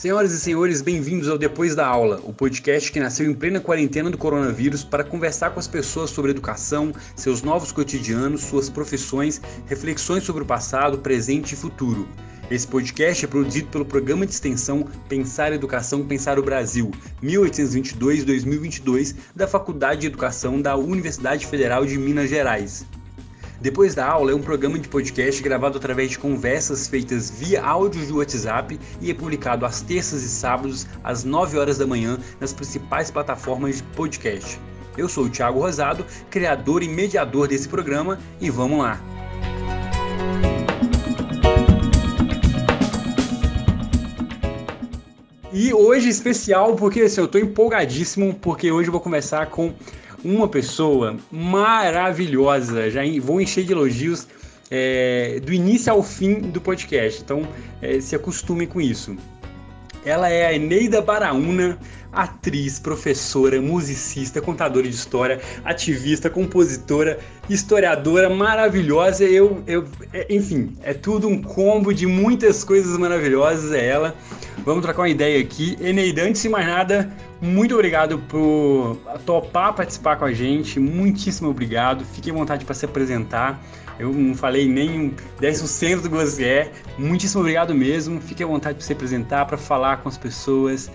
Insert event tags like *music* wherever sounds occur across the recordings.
Senhoras e senhores, bem-vindos ao Depois da Aula, o podcast que nasceu em plena quarentena do coronavírus para conversar com as pessoas sobre educação, seus novos cotidianos, suas profissões, reflexões sobre o passado, presente e futuro. Esse podcast é produzido pelo programa de extensão Pensar Educação, Pensar o Brasil, 1822-2022, da Faculdade de Educação da Universidade Federal de Minas Gerais. Depois da aula é um programa de podcast gravado através de conversas feitas via áudio de WhatsApp e é publicado às terças e sábados às 9 horas da manhã nas principais plataformas de podcast. Eu sou o Thiago Rosado, criador e mediador desse programa e vamos lá. E hoje especial porque assim, eu estou empolgadíssimo porque hoje eu vou conversar com uma pessoa maravilhosa. Já vou encher de elogios é, do início ao fim do podcast. Então, é, se acostume com isso. Ela é a Eneida Baraúna, atriz, professora, musicista, contadora de história, ativista, compositora, historiadora maravilhosa. Eu, eu, é, enfim, é tudo um combo de muitas coisas maravilhosas. É ela. Vamos trocar uma ideia aqui. Eneida, antes de mais nada, muito obrigado por topar participar com a gente. Muitíssimo obrigado. Fique à vontade para se apresentar. Eu não falei nem 10% do que é. Muitíssimo obrigado mesmo. Fique à vontade para se apresentar, para falar com as pessoas.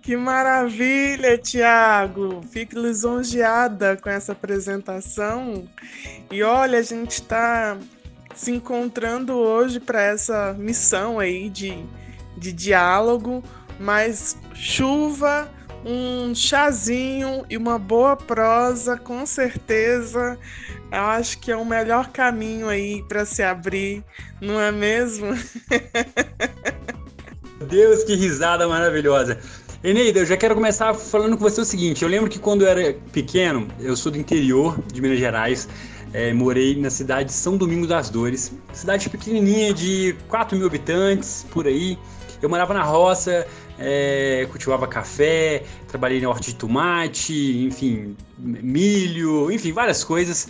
Que maravilha, Tiago! Fico lisonjeada com essa apresentação. E olha, a gente está se encontrando hoje para essa missão aí de, de diálogo mas chuva, um chazinho e uma boa prosa, com certeza, eu acho que é o melhor caminho aí para se abrir, não é mesmo? *laughs* Deus, que risada maravilhosa. Eneida, eu já quero começar falando com você o seguinte: eu lembro que quando eu era pequeno, eu sou do interior de Minas Gerais, é, morei na cidade de São Domingos das Dores, cidade pequenininha de 4 mil habitantes, por aí. Eu morava na roça, é, cultivava café, trabalhei na horta de tomate, enfim, milho, enfim, várias coisas.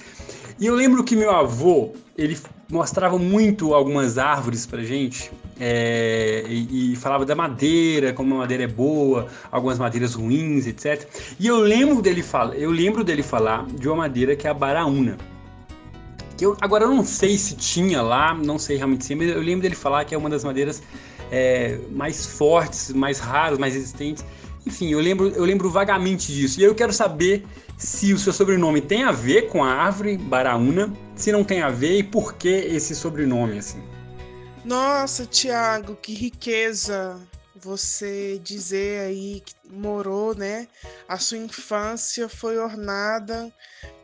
E eu lembro que meu avô, ele mostrava muito algumas árvores pra gente é, e, e, falava da madeira, como a madeira é boa, algumas madeiras ruins, etc. E eu lembro dele falar, eu lembro dele falar de uma madeira que é a baraúna. Que eu, agora eu não sei se tinha lá, não sei realmente sim, mas eu lembro dele falar que é uma das madeiras é, mais fortes, mais raros, mais resistentes. Enfim, eu lembro, eu lembro vagamente disso. E eu quero saber se o seu sobrenome tem a ver com a árvore Baraúna, se não tem a ver e por que esse sobrenome assim. Nossa, Tiago, que riqueza você dizer aí que morou, né? A sua infância foi ornada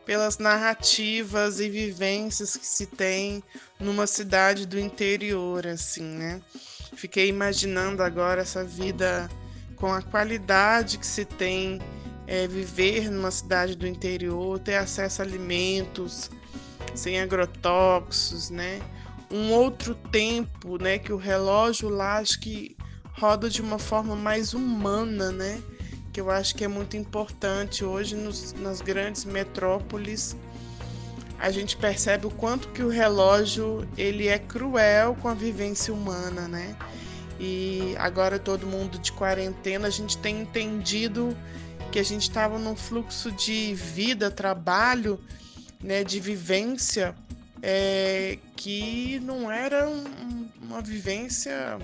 pelas narrativas e vivências que se tem numa cidade do interior, assim, né? Fiquei imaginando agora essa vida com a qualidade que se tem é, viver numa cidade do interior, ter acesso a alimentos sem agrotóxicos, né? Um outro tempo, né? Que o relógio lá acho que roda de uma forma mais humana, né? Que eu acho que é muito importante hoje nos, nas grandes metrópoles a gente percebe o quanto que o relógio ele é cruel com a vivência humana, né? E agora todo mundo de quarentena, a gente tem entendido que a gente estava num fluxo de vida, trabalho, né, de vivência, é, que não era um, uma vivência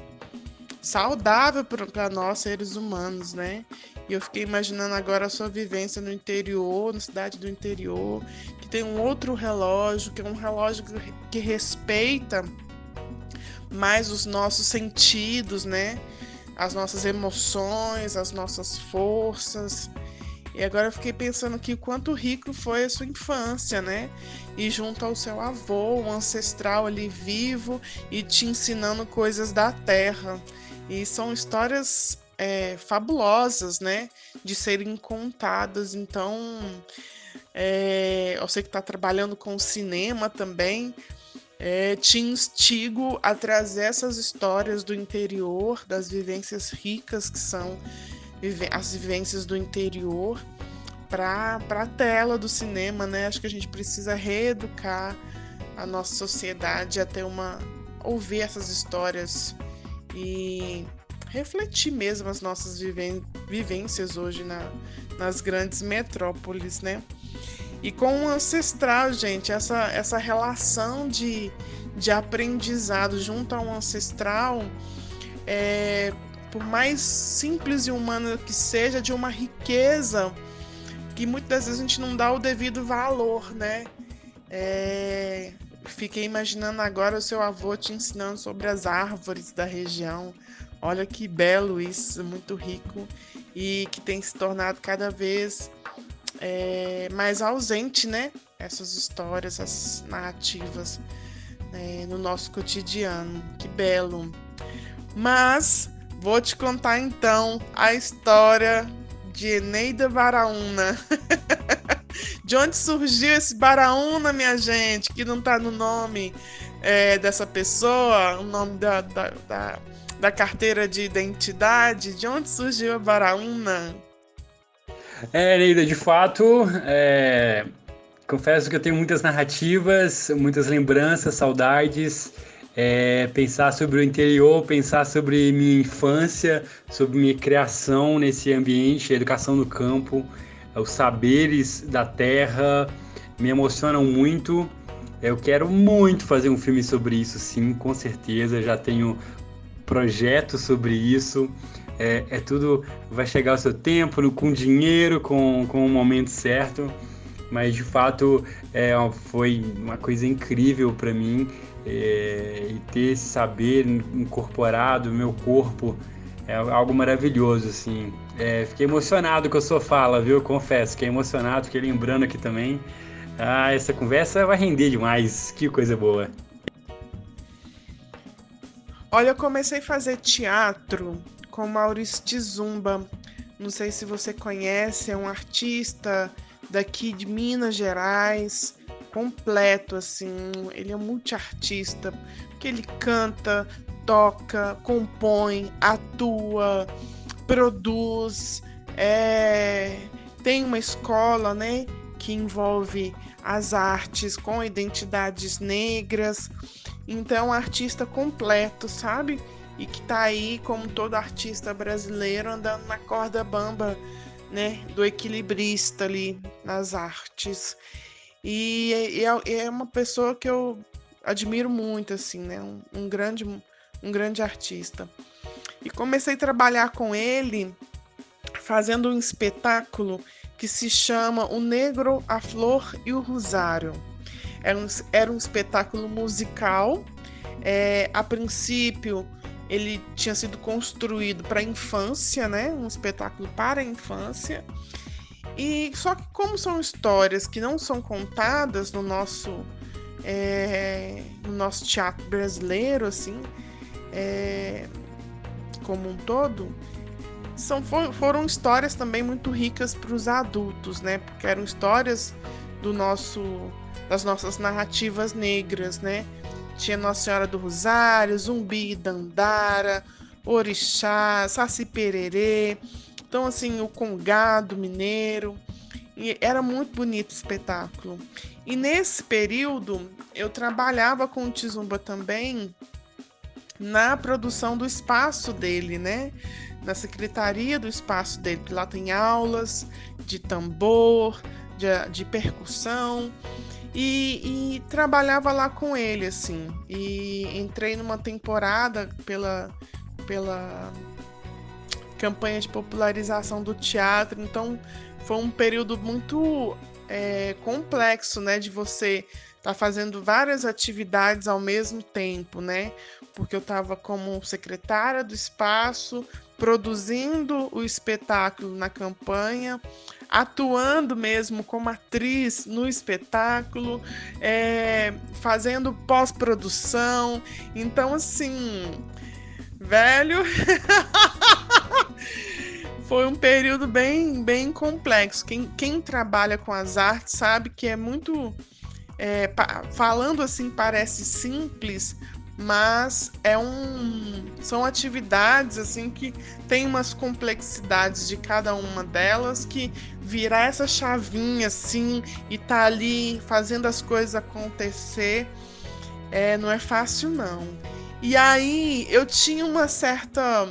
saudável para nós seres humanos, né? E eu fiquei imaginando agora a sua vivência no interior, na cidade do interior, tem um outro relógio, que é um relógio que respeita mais os nossos sentidos, né? As nossas emoções, as nossas forças. E agora eu fiquei pensando aqui quanto rico foi a sua infância, né? E junto ao seu avô, um ancestral ali vivo e te ensinando coisas da terra. E são histórias é, fabulosas, né? De serem contadas. Então, é, eu sei que está trabalhando com cinema também. É, te instigo a trazer essas histórias do interior, das vivências ricas que são as vivências do interior, para a tela do cinema, né? Acho que a gente precisa reeducar a nossa sociedade a ter uma ouvir essas histórias e refletir mesmo as nossas vivências hoje na, nas grandes metrópoles, né? E com o ancestral, gente, essa, essa relação de, de aprendizado junto ao ancestral, é, por mais simples e humana que seja, de uma riqueza que muitas vezes a gente não dá o devido valor, né? É, fiquei imaginando agora o seu avô te ensinando sobre as árvores da região. Olha que belo isso, muito rico e que tem se tornado cada vez é, mais ausente, né? Essas histórias, essas narrativas né? no nosso cotidiano. Que belo. Mas vou te contar então a história de Eneida Baraúna. *laughs* de onde surgiu esse Baraúna, minha gente, que não tá no nome é, dessa pessoa, o nome da, da, da, da, carteira de identidade? De onde surgiu a Baraúna? É, Eneida, de fato, é... confesso que eu tenho muitas narrativas, muitas lembranças, saudades é, pensar sobre o interior, pensar sobre minha infância, sobre minha criação nesse ambiente, a educação no campo, os saberes da terra me emocionam muito. Eu quero muito fazer um filme sobre isso, sim, com certeza. Já tenho projetos sobre isso. É, é tudo vai chegar ao seu tempo, com dinheiro, com, com o momento certo. Mas de fato é, foi uma coisa incrível para mim é, e ter esse saber incorporado no meu corpo é algo maravilhoso, assim. É, fiquei emocionado com a sua fala, viu? Confesso, fiquei emocionado, fiquei lembrando aqui também. Ah, essa conversa vai render demais, que coisa boa. Olha, eu comecei a fazer teatro com Maurício Zumba. Não sei se você conhece, é um artista daqui de Minas Gerais completo, assim. Ele é multiartista, porque ele canta, toca, compõe, atua, produz, é... tem uma escola, né, que envolve as artes com identidades negras. Então, é artista completo, sabe? E que tá aí, como todo artista brasileiro, andando na corda bamba, né? Do equilibrista ali nas artes. E, e é, é, uma pessoa que eu admiro muito, assim, né? Um, um, grande, um grande artista. E comecei a trabalhar com ele fazendo um espetáculo que se chama O Negro, a Flor e o Rosário. Era um, era um espetáculo musical. É, a princípio, ele tinha sido construído para a infância, né? Um espetáculo para a infância. E só que como são histórias que não são contadas no nosso é, no nosso teatro brasileiro, assim, é, como um todo, são, for, foram histórias também muito ricas para os adultos, né? Porque eram histórias do nosso das nossas narrativas negras, né? Tinha Nossa Senhora do Rosário, Zumbi Dandara, Orixá, Saci Pererê, então, assim, o Congado Mineiro. E era muito bonito o espetáculo. E nesse período, eu trabalhava com o Tizumba também na produção do espaço dele, né? Na secretaria do espaço dele, lá tem aulas de tambor, de, de percussão. E, e, trabalhava lá com ele, assim. E entrei numa temporada pela, pela campanha de popularização do teatro. Então, foi um período muito é, complexo, né, de você estar tá fazendo várias atividades ao mesmo tempo, né? Porque eu estava como secretária do espaço, produzindo o espetáculo na campanha, atuando mesmo como atriz no espetáculo, é, fazendo pós-produção. Então, assim, velho. *laughs* Foi um período bem, bem complexo. Quem, quem trabalha com as artes sabe que é muito. É, falando assim, parece simples, mas é um são atividades assim que tem umas complexidades de cada uma delas que virar essa chavinha assim e tá ali fazendo as coisas acontecer é, não é fácil não E aí eu tinha uma certa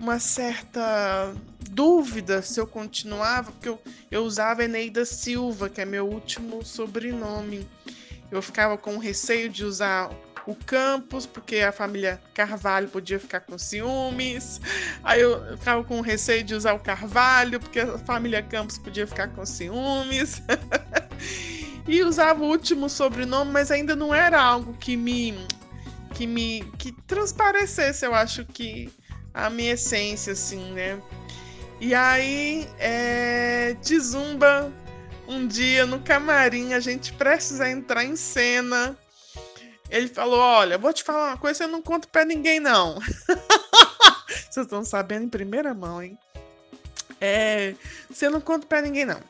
uma certa dúvida se eu continuava, porque eu, eu usava Eneida Silva, que é meu último sobrenome. Eu ficava com receio de usar o Campos, porque a família Carvalho podia ficar com ciúmes. Aí eu ficava com receio de usar o Carvalho, porque a família Campos podia ficar com ciúmes. *laughs* e usava o último sobrenome, mas ainda não era algo que me que me que transparecesse, eu acho que a minha essência assim, né? E aí, é, de zumba, um dia no camarim, a gente precisa entrar em cena. Ele falou: Olha, vou te falar uma coisa, eu não conto pra ninguém, não. *laughs* Vocês estão sabendo em primeira mão, hein? É, você não conta pra ninguém, não.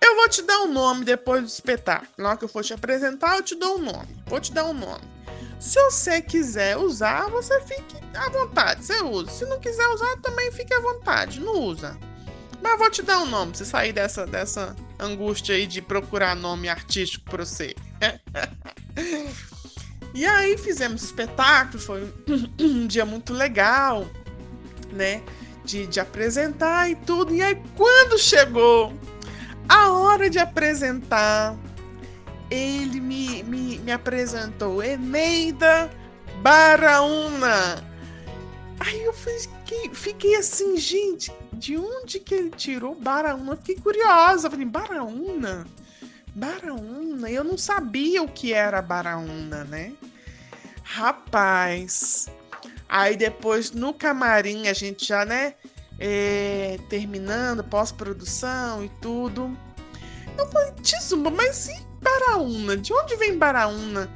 Eu vou te dar um nome depois do espetáculo. Na hora que eu for te apresentar, eu te dou um nome. Vou te dar um nome. Se você quiser usar, você fique à vontade, você usa. Se não quiser usar, também fique à vontade, não usa. Mas vou te dar um nome, pra você sair dessa, dessa angústia aí de procurar nome artístico pra você. *laughs* e aí fizemos espetáculo, foi *clears throat* um dia muito legal, né? De, de apresentar e tudo. E aí, quando chegou a hora de apresentar ele me, me, me apresentou Eneida Baraúna. Aí eu fiquei, fiquei assim, gente, de onde que ele tirou Baraúna? fiquei curiosa, falei, Baraúna? Baraúna? Eu não sabia o que era Baraúna, né? Rapaz. Aí depois no camarim a gente já, né, é, terminando, pós-produção e tudo. Eu falei, Tizumba, mas e Baraúna? De onde vem Baraúna?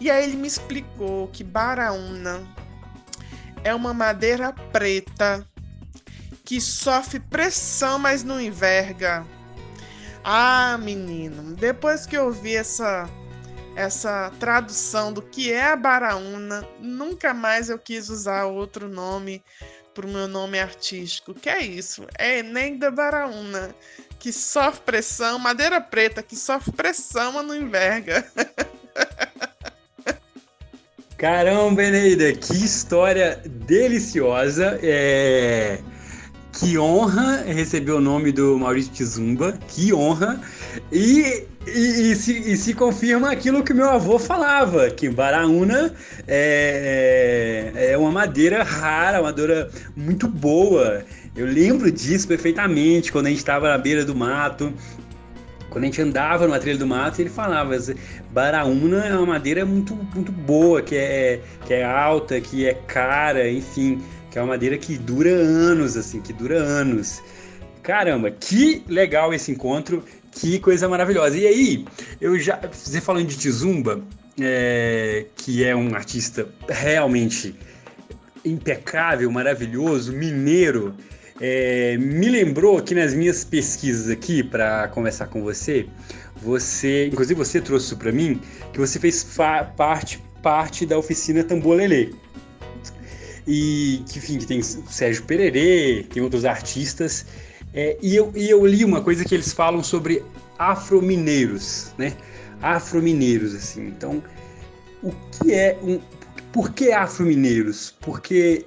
E aí ele me explicou que Baraúna é uma madeira preta que sofre pressão, mas não enverga. Ah, menino, depois que eu vi essa essa tradução do que é a Baraúna, nunca mais eu quis usar outro nome para o meu nome artístico. Que é isso? É Enem da Baraúna que sofre pressão, madeira preta que sofre pressão, mas não enverga. Caramba, Eneida, que história deliciosa. É... Que honra receber o nome do Maurício Tizumba, que honra. E, e, e, se, e, se, confirma aquilo que meu avô falava, que Baraúna é, é, é uma madeira rara, uma madeira muito boa. Eu lembro disso perfeitamente quando a gente estava na beira do mato, quando a gente andava numa trilha do mato, ele falava: Baraúna é uma madeira muito, muito boa, que é, que é alta, que é cara, enfim, que é uma madeira que dura anos, assim, que dura anos. Caramba, que legal esse encontro, que coisa maravilhosa. E aí, eu já, você falando de Tizumba, é, que é um artista realmente impecável, maravilhoso, mineiro, é, me lembrou que nas minhas pesquisas aqui para conversar com você, você, inclusive você trouxe para mim, que você fez parte parte da oficina Tambolelê. E que, enfim, que tem Sérgio Pererê, tem outros artistas. É, e, eu, e eu li uma coisa que eles falam sobre afromineiros, né? Afromineiros, assim. Então, o que é um. Por que afromineiros? Porque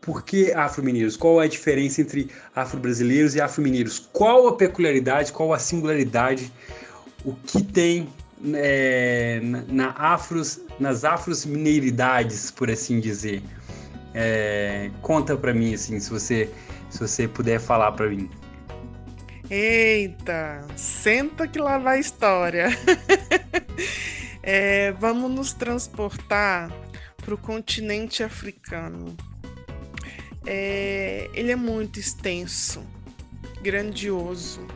por que afro-mineiros? Qual a diferença entre afro-brasileiros e afro-mineiros? Qual a peculiaridade, qual a singularidade, o que tem é, na afros, nas afros-mineiridades, por assim dizer? É, conta para mim, assim, se você, se você puder falar para mim. Eita, senta que lá vai a história. *laughs* é, vamos nos transportar para o continente africano é, ele é muito extenso, grandioso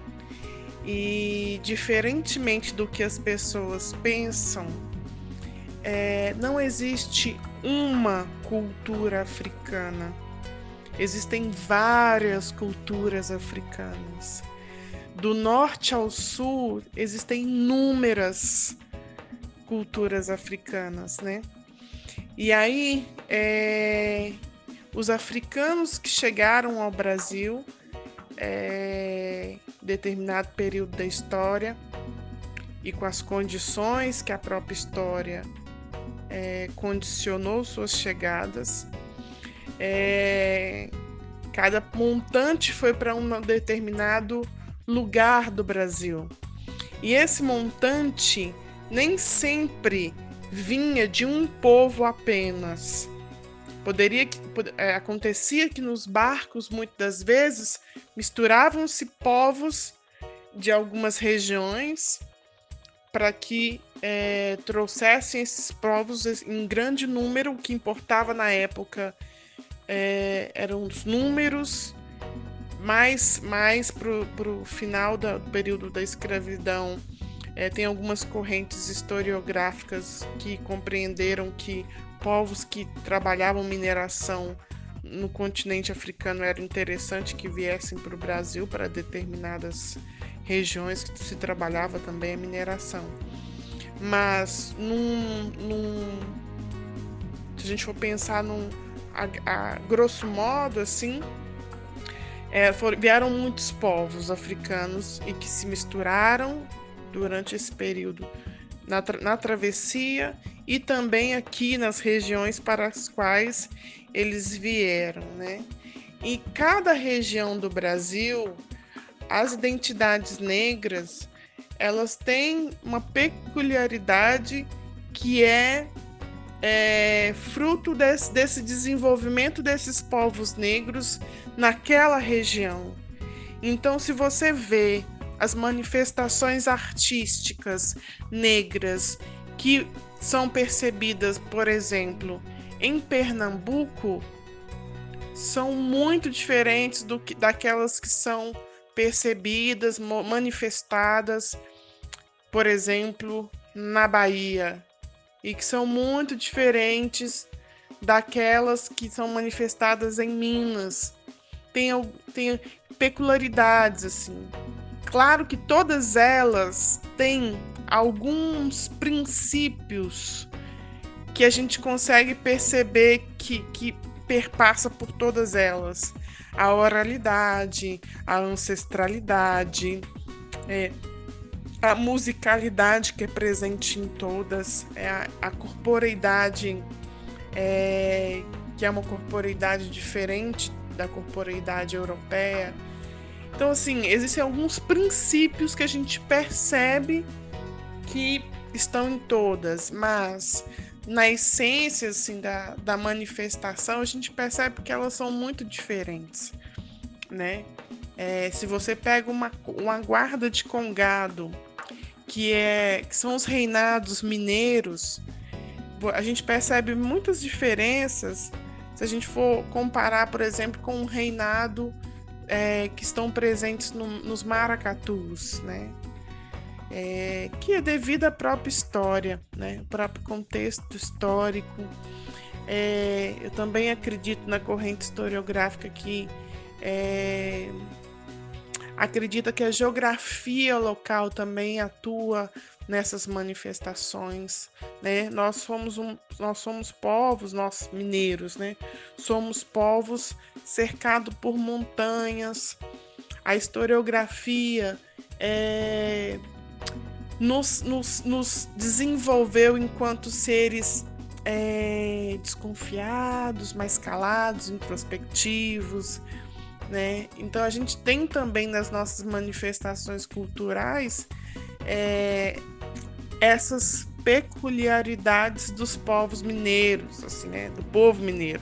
e diferentemente do que as pessoas pensam, é, não existe uma cultura africana. Existem várias culturas africanas. Do norte ao sul existem inúmeras culturas africanas, né? E aí é, os africanos que chegaram ao Brasil é, determinado período da história e com as condições que a própria história é, condicionou suas chegadas. É, cada montante foi para um determinado lugar do Brasil. E esse montante nem sempre vinha de um povo apenas. Poderia que é, acontecia que nos barcos muitas das vezes misturavam-se povos de algumas regiões para que é, trouxessem esses povos em grande número. O que importava na época é, eram os números, mais, mais para o final do período da escravidão. É, tem algumas correntes historiográficas que compreenderam que povos que trabalhavam mineração no continente africano era interessante que viessem para o Brasil para determinadas regiões que se trabalhava também a mineração. Mas num, num se a gente for pensar num a, a grosso modo assim, é, vieram muitos povos africanos e que se misturaram durante esse período na, tra na travessia e também aqui nas regiões para as quais eles vieram, né? E cada região do Brasil, as identidades negras, elas têm uma peculiaridade que é, é fruto desse, desse desenvolvimento desses povos negros naquela região. Então, se você vê as manifestações artísticas negras que são percebidas, por exemplo, em Pernambuco, são muito diferentes do que daquelas que são percebidas, manifestadas, por exemplo, na Bahia, e que são muito diferentes daquelas que são manifestadas em Minas. Tem, tem peculiaridades assim. Claro que todas elas têm alguns princípios que a gente consegue perceber que, que perpassa por todas elas. A oralidade, a ancestralidade, é, a musicalidade que é presente em todas, é a, a corporeidade, é, que é uma corporeidade diferente da corporeidade europeia. Então, assim, existem alguns princípios que a gente percebe que estão em todas, mas na essência assim, da, da manifestação, a gente percebe que elas são muito diferentes, né? É, se você pega uma, uma guarda de congado, que, é, que são os reinados mineiros, a gente percebe muitas diferenças se a gente for comparar, por exemplo, com um reinado é, que estão presentes no, nos maracatus, né? É, que é devido à própria história, né? o próprio contexto histórico. É, eu também acredito na corrente historiográfica que é, acredita que a geografia local também atua nessas manifestações, né? Nós somos um, nós somos povos, nós mineiros, né? Somos povos cercados por montanhas. A historiografia é, nos, nos, nos desenvolveu enquanto seres é, desconfiados, mais calados, introspectivos, né? Então a gente tem também nas nossas manifestações culturais é, essas peculiaridades dos povos mineiros, assim, né, do povo mineiro.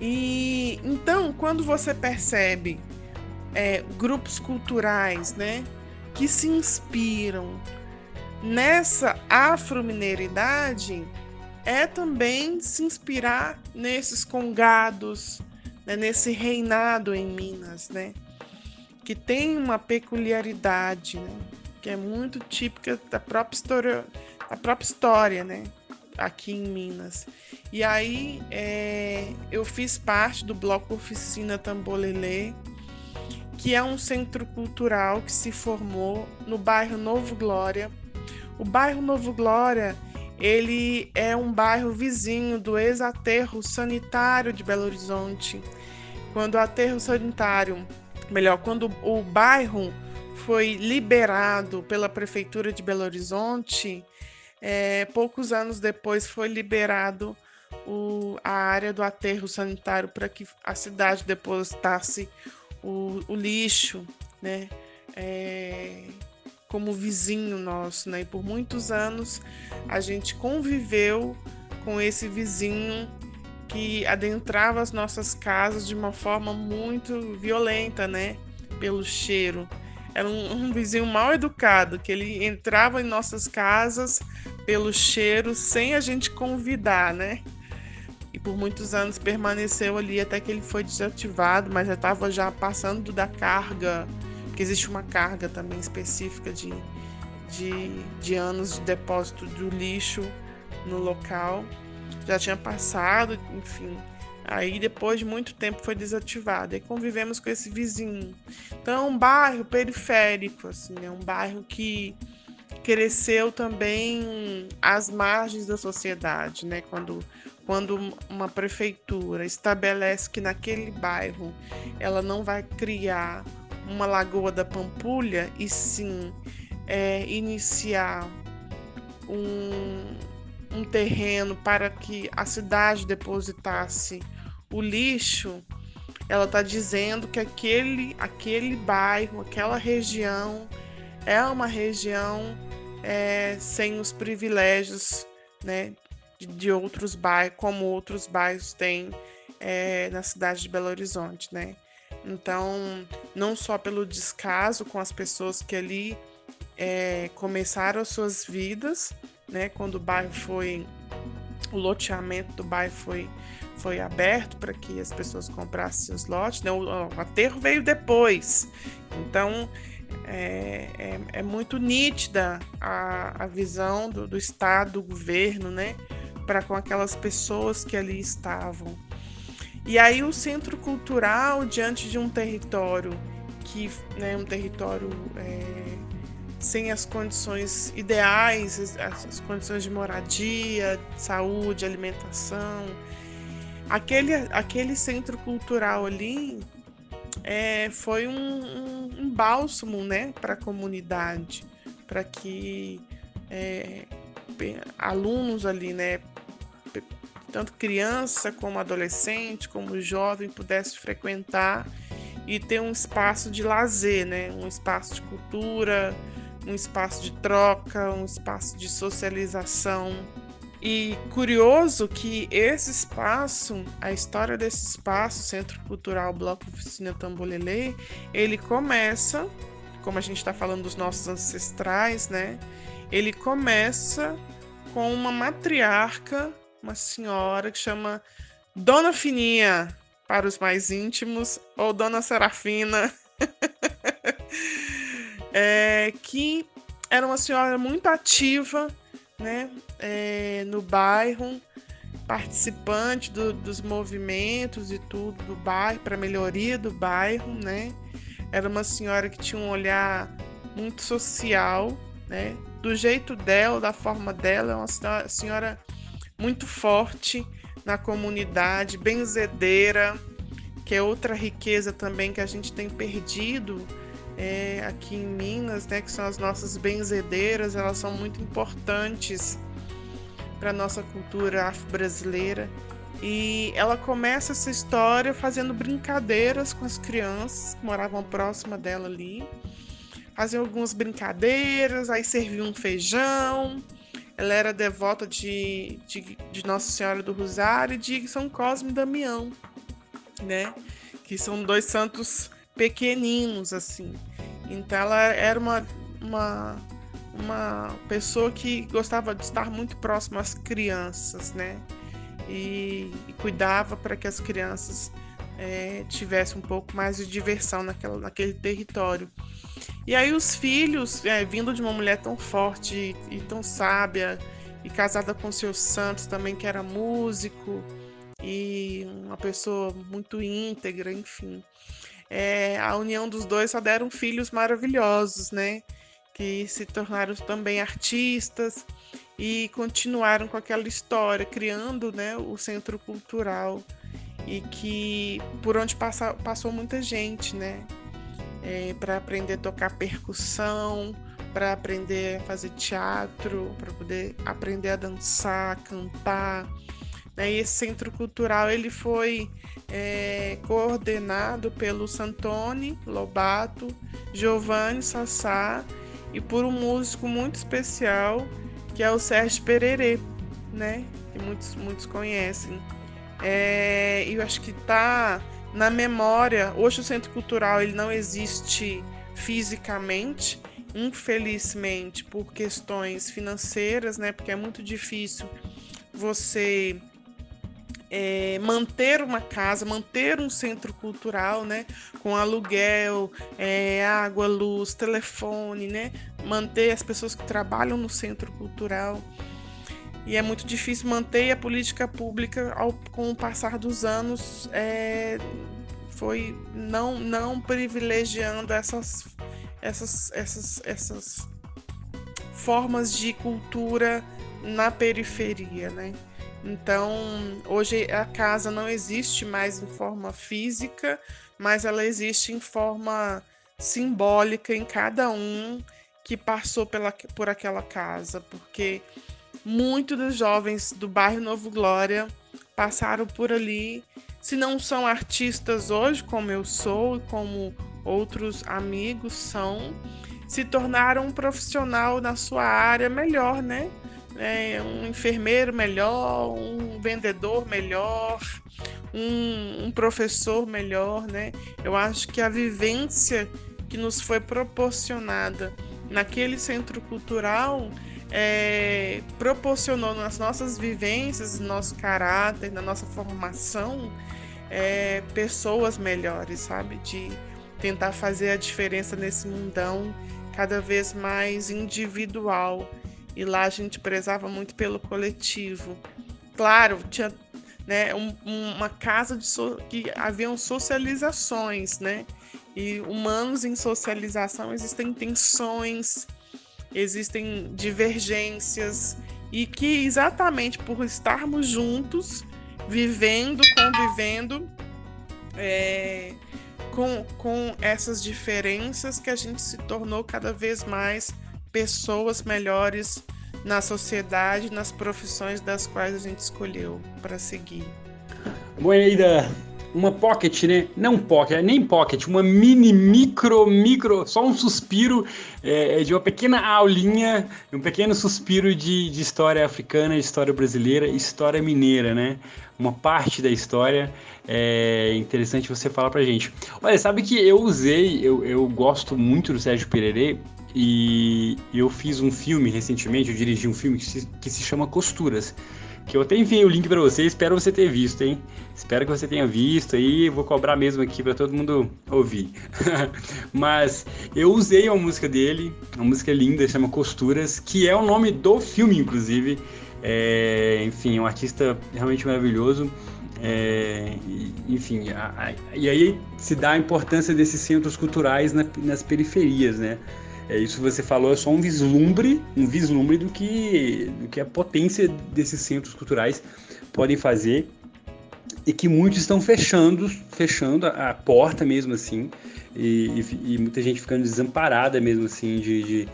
E então, quando você percebe é, grupos culturais, né, que se inspiram nessa afromineiridade, é também se inspirar nesses congados, né, nesse reinado em Minas, né, que tem uma peculiaridade, né, que é muito típica da própria história, da própria história, né? Aqui em Minas. E aí é, eu fiz parte do bloco Oficina Tambolelê, que é um centro cultural que se formou no bairro Novo Glória. O bairro Novo Glória ele é um bairro vizinho do ex-aterro sanitário de Belo Horizonte. Quando o aterro sanitário, melhor, quando o bairro foi liberado pela Prefeitura de Belo Horizonte, é, poucos anos depois foi liberado o, a área do aterro sanitário para que a cidade depositasse o, o lixo, né? É, como vizinho nosso, né? E por muitos anos a gente conviveu com esse vizinho que adentrava as nossas casas de uma forma muito violenta, né? Pelo cheiro. Era um, um vizinho mal educado, que ele entrava em nossas casas pelo cheiro sem a gente convidar, né? E por muitos anos permaneceu ali até que ele foi desativado, mas já estava já passando da carga, porque existe uma carga também específica de, de, de anos de depósito do lixo no local. Já tinha passado, enfim. Aí depois de muito tempo foi desativado. E convivemos com esse vizinho. Então é um bairro periférico, assim, é um bairro que cresceu também às margens da sociedade, né? Quando, quando uma prefeitura estabelece que naquele bairro ela não vai criar uma lagoa da Pampulha e sim é, iniciar um, um terreno para que a cidade depositasse o lixo, ela está dizendo que aquele, aquele bairro, aquela região é uma região é, sem os privilégios né, de, de, outros bairros, como outros bairros têm é, na cidade de Belo Horizonte, né? Então, não só pelo descaso com as pessoas que ali é, começaram as suas vidas, né? Quando o bairro foi, o loteamento do bairro foi foi aberto para que as pessoas comprassem os lotes, né? o, o aterro veio depois, então é, é, é muito nítida a, a visão do, do Estado, do governo, né, para com aquelas pessoas que ali estavam. E aí o centro cultural, diante de um território que, né, um território é, sem as condições ideais, as, as, condições de moradia, saúde, alimentação, aquele, aquele centro cultural ali é, foi um, um, um, bálsamo né, para a comunidade, para que é, alunos ali, né, tanto criança como adolescente, como jovem, pudesse frequentar e ter um espaço de lazer, né, um espaço de cultura, um espaço de troca, um espaço de socialização e curioso que esse espaço, a história desse espaço, Centro Cultural Bloco Oficina Tambolelê, ele começa, como a gente está falando dos nossos ancestrais, né? Ele começa com uma matriarca, uma senhora que chama Dona Fininha, para os mais íntimos, ou Dona Serafina, *laughs* é, que era uma senhora muito ativa né, é, no bairro, participante do, dos movimentos e tudo do bairro, para melhoria do bairro, né? Era uma senhora que tinha um olhar muito social, né? Do jeito dela, da forma dela, é uma senhora muito forte na comunidade, benzedeira, que é outra riqueza também que a gente tem perdido é, aqui em Minas, né, que são as nossas benzedeiras, elas são muito importantes para a nossa cultura afro-brasileira. E ela começa essa história fazendo brincadeiras com as crianças que moravam próxima dela ali. Fazia algumas brincadeiras, aí servia um feijão. Ela era devota de, de, de Nossa Senhora do Rosário e de São Cosme e Damião, né? Que são dois santos pequeninos, assim. Então ela era uma, uma, uma pessoa que gostava de estar muito próxima às crianças, né? E, e cuidava para que as crianças é, tivessem um pouco mais de diversão naquela, naquele território. E aí os filhos, é, vindo de uma mulher tão forte e, e tão sábia, e casada com seus santos também, que era músico, e uma pessoa muito íntegra, enfim é, a união dos dois só deram filhos maravilhosos, né? Que se tornaram também artistas e continuaram com aquela história, criando né, o centro cultural e que por onde passa, passou muita gente, né? É, para aprender a tocar percussão, para aprender a fazer teatro, para poder aprender a dançar, cantar. Né? E esse centro cultural ele foi é, coordenado pelo Santoni Lobato, Giovanni Sassá e por um músico muito especial que é o Sérgio Pererê, né? Que muitos, muitos conhecem. É, eu acho que está na memória. Hoje o Centro Cultural ele não existe fisicamente, infelizmente, por questões financeiras, né? Porque é muito difícil você é, manter uma casa, manter um centro cultural, né, com aluguel, é, água, luz, telefone, né, manter as pessoas que trabalham no centro cultural. E é muito difícil manter a política pública ao, com o passar dos anos, é, foi não, não privilegiando essas, essas, essas, essas formas de cultura na periferia, né? Então, hoje a casa não existe mais em forma física, mas ela existe em forma simbólica em cada um que passou pela, por aquela casa, porque muitos dos jovens do bairro Novo Glória passaram por ali. Se não são artistas hoje, como eu sou e como outros amigos são, se tornaram um profissional na sua área melhor, né? é, um enfermeiro melhor, um vendedor melhor, um, um, professor melhor, né? Eu acho que a vivência que nos foi proporcionada naquele centro cultural é, proporcionou nas nossas vivências, no nosso caráter, na nossa formação, é, pessoas melhores, sabe? De tentar fazer a diferença nesse mundão cada vez mais individual e lá a gente prezava muito pelo coletivo. Claro, tinha né, um, uma casa de so, que haviam socializações, né? E humanos em socialização existem tensões, existem divergências e que exatamente por estarmos juntos, vivendo, convivendo, é, com, com essas diferenças que a gente se tornou cada vez mais pessoas melhores na sociedade, nas profissões das quais a gente escolheu para seguir. Eida, uma pocket, né? Não pocket, nem pocket, uma mini, micro, micro, só um suspiro é, de uma pequena aulinha, um pequeno suspiro de, de história africana, história brasileira, história mineira, né? Uma parte da história. É interessante você falar pra gente. Olha, sabe que eu usei, eu, eu gosto muito do Sérgio Pererê e eu fiz um filme recentemente, eu dirigi um filme que se, que se chama Costuras. Que eu até enviei o link para você, espero você ter visto, hein? Espero que você tenha visto aí, vou cobrar mesmo aqui para todo mundo ouvir. *laughs* Mas eu usei uma música dele, uma música linda, chama Costuras, que é o nome do filme, inclusive. É, enfim, é um artista realmente maravilhoso. É, enfim, a, a, e aí se dá a importância desses centros culturais na, nas periferias, né? É, isso que você falou é só um vislumbre, um vislumbre do que, do que a potência desses centros culturais podem fazer e que muitos estão fechando, fechando a, a porta mesmo assim e, e, e, muita gente ficando desamparada mesmo assim de, de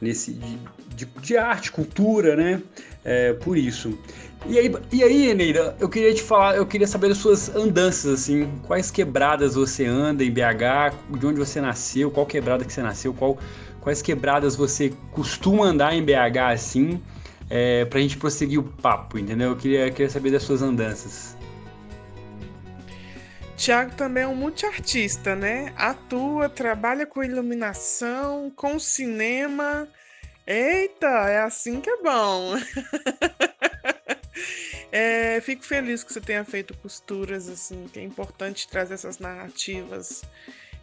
nesse de, de, de, arte, cultura, né? É, por isso. E aí, e aí, Eneida, eu queria te falar, eu queria saber das suas andanças, assim, quais quebradas você anda em BH, de onde você nasceu, qual quebrada que você nasceu, qual quais quebradas você costuma andar em BH assim, é, para a gente prosseguir o papo, entendeu? Eu queria, queria saber das suas andanças. Tiago também é um multiartista, né? Atua, trabalha com iluminação, com cinema. Eita, é assim que é bom. *laughs* é, fico feliz que você tenha feito costuras, assim, que é importante trazer essas narrativas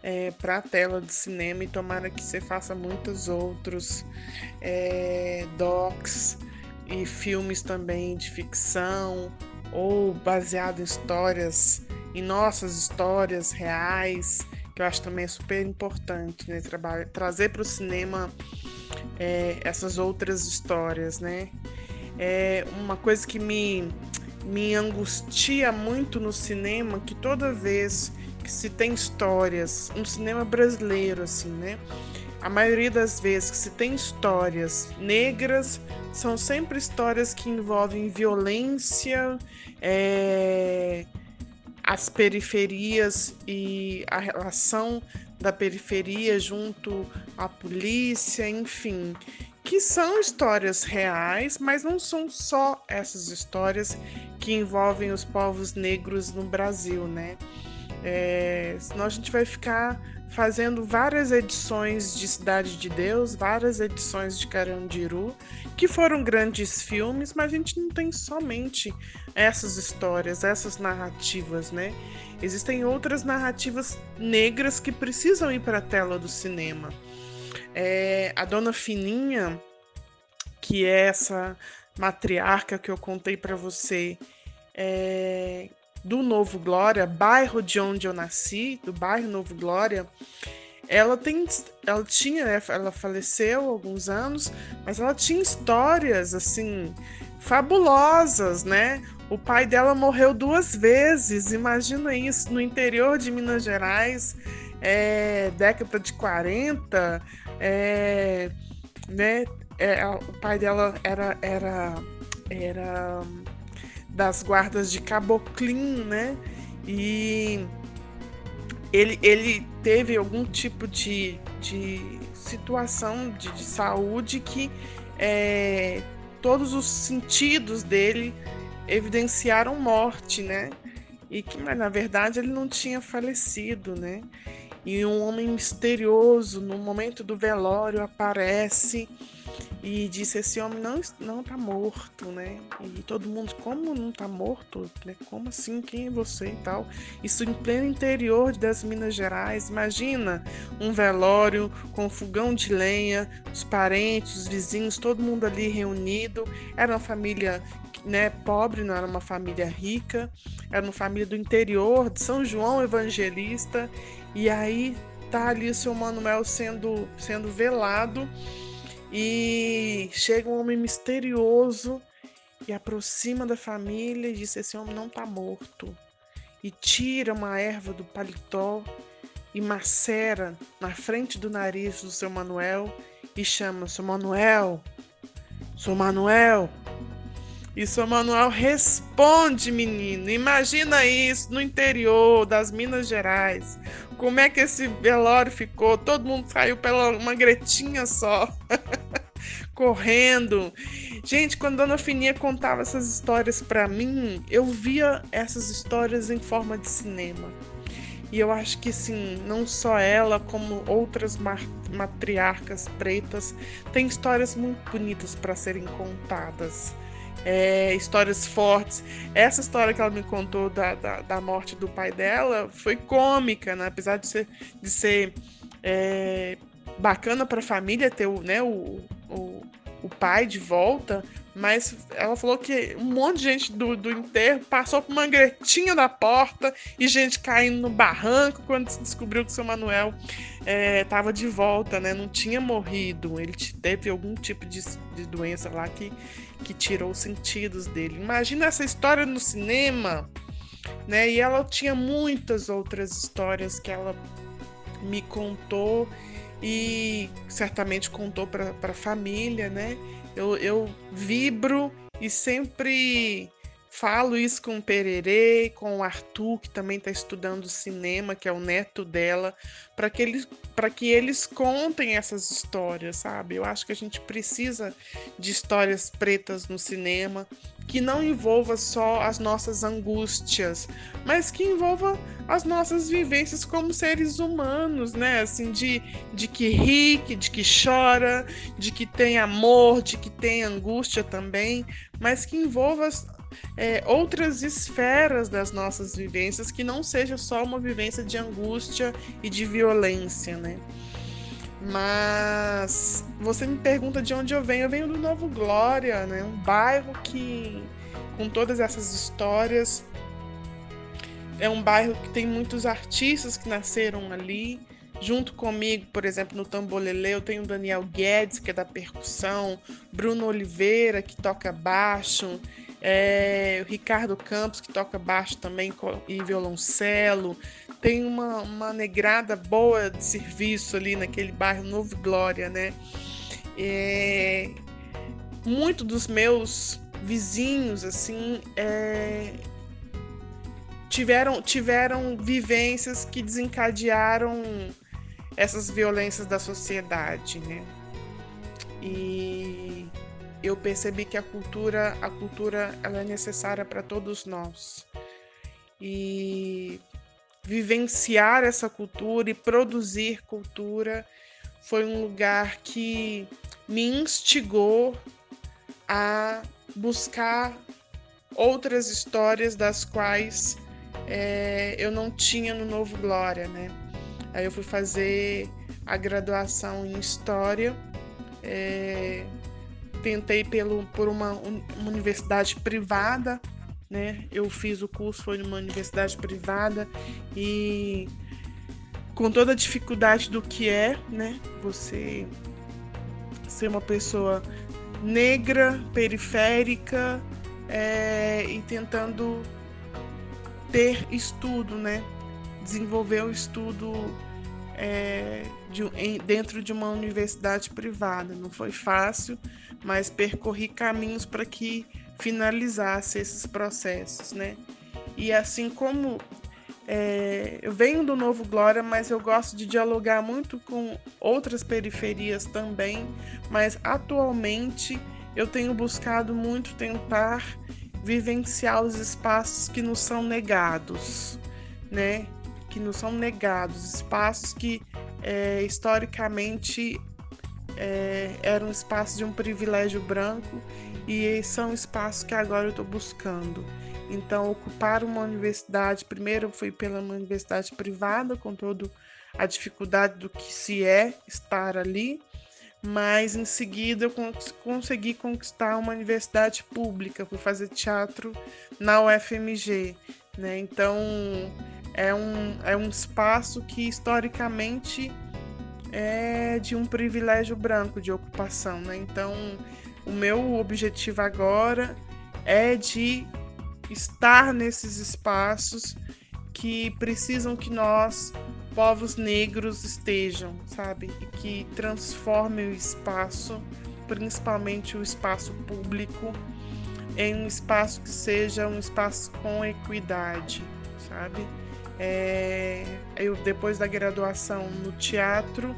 é, para a tela do cinema e tomara que você faça muitos outros é, docs e filmes também de ficção ou baseado em histórias, em nossas histórias reais, que eu acho também é super importante, né? Trazer para o cinema é, essas outras histórias, né? É uma coisa que me, me angustia muito no cinema, que toda vez se tem histórias, um cinema brasileiro, assim, né? a maioria das vezes que se tem histórias negras, são sempre histórias que envolvem violência, é, as periferias e a relação da periferia junto à polícia, enfim, que são histórias reais, mas não são só essas histórias que envolvem os povos negros no Brasil, né? É, senão a gente vai ficar fazendo várias edições de Cidade de Deus, várias edições de Carandiru, que foram grandes filmes, mas a gente não tem somente essas histórias, essas narrativas, né? Existem outras narrativas negras que precisam ir para a tela do cinema. É, a Dona Fininha, que é essa matriarca que eu contei para você, é, do Novo Glória, bairro de onde eu nasci, do bairro Novo Glória, ela tem, ela tinha, né, ela faleceu há alguns anos, mas ela tinha histórias assim fabulosas, né? O pai dela morreu duas vezes, imagina isso, no interior de Minas Gerais, é, década de 40, é, né? É, o pai dela era, era, era das guardas de Caboclin, né? E ele, ele teve algum tipo de, de situação de, de saúde que é, todos os sentidos dele evidenciaram morte, né? E que, mas na verdade ele não tinha falecido, né? E um homem misterioso, no momento do velório, aparece e disse: Esse homem não, não tá morto, né? E todo mundo, como não tá morto? Né? Como assim? Quem é você e tal? Isso em pleno interior das Minas Gerais. Imagina um velório com fogão de lenha, os parentes, os vizinhos, todo mundo ali reunido. Era uma família né, pobre, não era uma família rica, era uma família do interior de São João Evangelista. E aí tá ali o seu Manuel sendo, sendo velado e chega um homem misterioso e aproxima da família e diz: Esse homem não está morto. E tira uma erva do paletó e macera na frente do nariz do seu Manuel e chama: Seu Manuel, seu Manuel. E seu Manuel responde, menino. Imagina isso no interior das Minas Gerais. Como é que esse velório ficou? Todo mundo saiu pela uma gretinha só. *laughs* Correndo. Gente, quando a Dona Fininha contava essas histórias para mim, eu via essas histórias em forma de cinema. E eu acho que sim, não só ela, como outras matriarcas pretas, têm histórias muito bonitas para serem contadas é, histórias fortes. Essa história que ela me contou da, da, da morte do pai dela foi cômica, né? apesar de ser, de ser é, bacana para a família ter o, né, o, o, o pai de volta, mas ela falou que um monte de gente do, do enterro passou por uma gretinha da porta e gente caindo no barranco quando se descobriu que o seu Manuel estava é, de volta, né? Não tinha morrido. Ele teve algum tipo de, de doença lá que, que tirou os sentidos dele. Imagina essa história no cinema, né? E ela tinha muitas outras histórias que ela me contou e certamente contou para a família, né? Eu, eu vibro e sempre falo isso com o Pererê, com o Arthur, que também está estudando cinema, que é o neto dela, para que, eles, que eles contem essas histórias, sabe? Eu acho que a gente precisa de histórias pretas no cinema, que não envolva só as nossas angústias, mas que envolva as nossas vivências como seres humanos, né? Assim, de, de que ri, de que chora, de que tem amor, de que tem angústia também, mas que envolva é, outras esferas das nossas vivências, que não seja só uma vivência de angústia e de violência, né? Mas você me pergunta de onde eu venho. Eu venho do Novo Glória, né? Um bairro que, com todas essas histórias, é um bairro que tem muitos artistas que nasceram ali. Junto comigo, por exemplo, no tambolelê, eu tenho Daniel Guedes, que é da percussão, Bruno Oliveira, que toca baixo, é, o Ricardo Campos, que toca baixo também e violoncelo. tem uma, uma negrada boa de serviço ali naquele bairro Novo Glória, né? É, muito dos meus vizinhos, assim, é, tiveram, tiveram vivências que desencadearam essas violências da sociedade, né? E eu percebi que a cultura, a cultura ela é necessária para todos nós. E vivenciar essa cultura e produzir cultura foi um lugar que me instigou a buscar outras histórias das quais é, eu não tinha no Novo Glória, né? Aí eu fui fazer a graduação em História, é, tentei pelo, por uma, uma universidade privada, né? Eu fiz o curso foi numa universidade privada e com toda a dificuldade do que é, né? Você ser uma pessoa negra, periférica é, e tentando ter estudo, né? Desenvolver o estudo é, de, em, dentro de uma universidade privada. Não foi fácil, mas percorri caminhos para que finalizasse esses processos, né? E assim como é, eu venho do Novo Glória, mas eu gosto de dialogar muito com outras periferias também, mas atualmente eu tenho buscado muito tentar vivenciar os espaços que nos são negados, né? Que nos são negados, espaços que é, historicamente é, eram espaços de um privilégio branco e são espaços que agora eu estou buscando. Então, ocupar uma universidade, primeiro fui pela universidade privada, com toda a dificuldade do que se é estar ali, mas em seguida eu consegui conquistar uma universidade pública, fui fazer teatro na UFMG, né? Então é um, é um espaço que historicamente é de um privilégio branco de ocupação, né? Então o meu objetivo agora é de estar nesses espaços que precisam que nós povos negros estejam, sabe? E que transformem o espaço, principalmente o espaço público, em um espaço que seja um espaço com equidade, sabe? É, eu depois da graduação no teatro,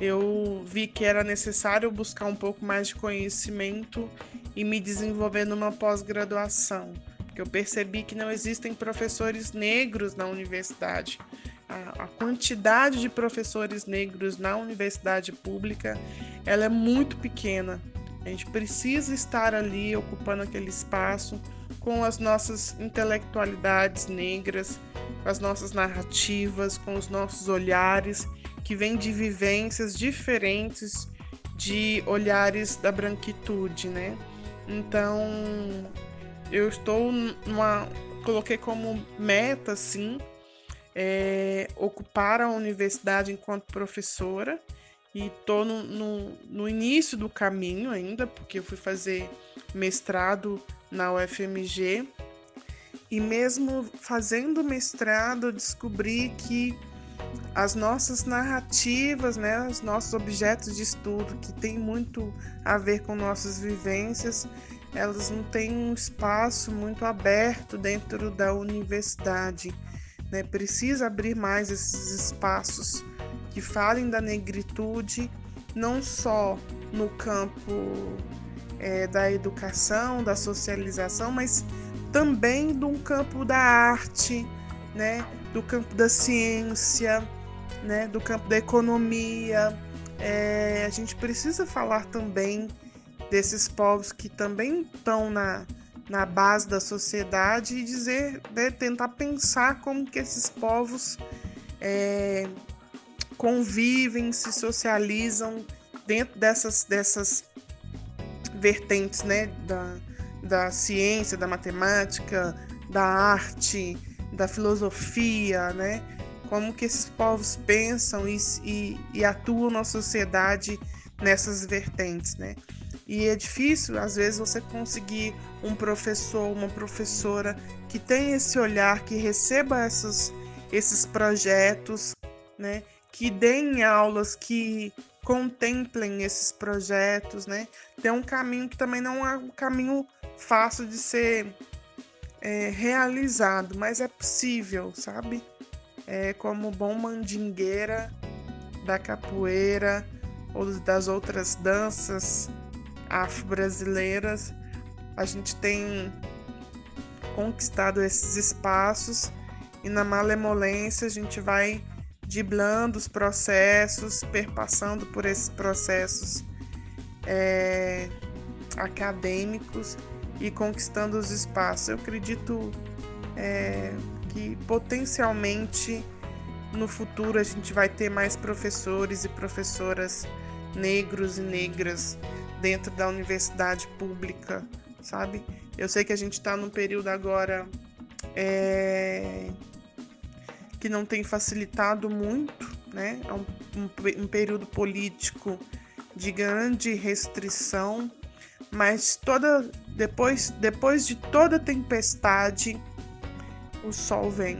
eu vi que era necessário buscar um pouco mais de conhecimento e me desenvolver numa pós-graduação que eu percebi que não existem professores negros na universidade. A, a, quantidade de professores negros na universidade pública ela é muito pequena. A gente precisa estar ali ocupando aquele espaço com as nossas intelectualidades negras, com as nossas narrativas, com os nossos olhares que vêm de vivências diferentes de olhares da branquitude, né? Então, eu estou numa. Coloquei como meta, assim, é, ocupar a universidade enquanto professora. E estou no, no, no, início do caminho ainda, porque eu fui fazer mestrado na UFMG. E mesmo fazendo mestrado, eu descobri que as nossas narrativas, né, os nossos objetos de estudo, que tem muito a ver com nossas vivências, elas não têm um espaço muito aberto dentro da universidade. Né? Precisa abrir mais esses espaços que falem da negritude, não só no campo é, da educação, da socialização, mas também do campo da arte, né? do campo da ciência, né? do campo da economia. É, a gente precisa falar também desses povos que também estão na, na base da sociedade e dizer, né, tentar pensar como que esses povos é, convivem, se socializam dentro dessas, dessas vertentes né, da, da ciência, da matemática, da arte, da filosofia, né? Como que esses povos pensam e, e, e atuam na sociedade nessas vertentes, né? E é difícil, às vezes, você conseguir um professor, uma professora que tenha esse olhar, que receba essas, esses projetos, né? Que deem aulas que contemplem esses projetos, né? Tem um caminho que também não é um caminho fácil de ser é, realizado, mas é possível, sabe? É como bom mandingueira da capoeira ou das outras danças afro-brasileiras, a gente tem conquistado esses espaços e na malemolência a gente vai diblando os processos, perpassando por esses processos é, acadêmicos e conquistando os espaços. Eu acredito é, que potencialmente no futuro a gente vai ter mais professores e professoras negros e negras dentro da universidade pública, sabe? Eu sei que a gente está num período agora é, que não tem facilitado muito, né? É um, um, um período político de grande restrição, mas toda depois, depois de toda tempestade, o sol vem,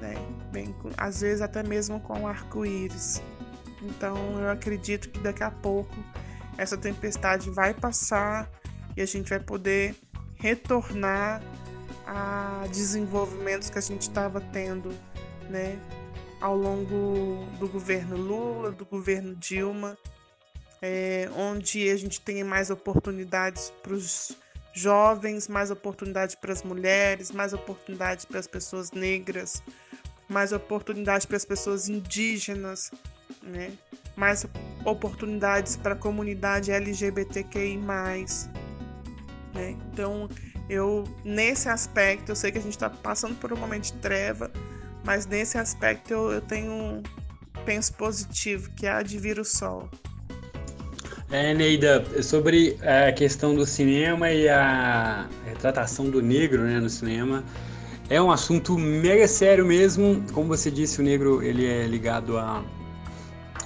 né? Vem às vezes até mesmo com arco-íris. Então eu acredito que daqui a pouco essa tempestade vai passar e a gente vai poder retornar a desenvolvimentos que a gente estava tendo né, ao longo do governo Lula, do governo Dilma, é, onde a gente tem mais oportunidades para os jovens, mais oportunidades para as mulheres, mais oportunidades para as pessoas negras, mais oportunidades para as pessoas indígenas, né? mais oportunidades para a comunidade LGBTQI+. Né? Então, eu nesse aspecto, eu sei que a gente está passando por um momento de treva, mas nesse aspecto eu, eu tenho um penso positivo, que há de vir o sol. É, Neida, sobre a questão do cinema e a retratação do negro né, no cinema, é um assunto mega sério mesmo. Como você disse, o negro ele é ligado à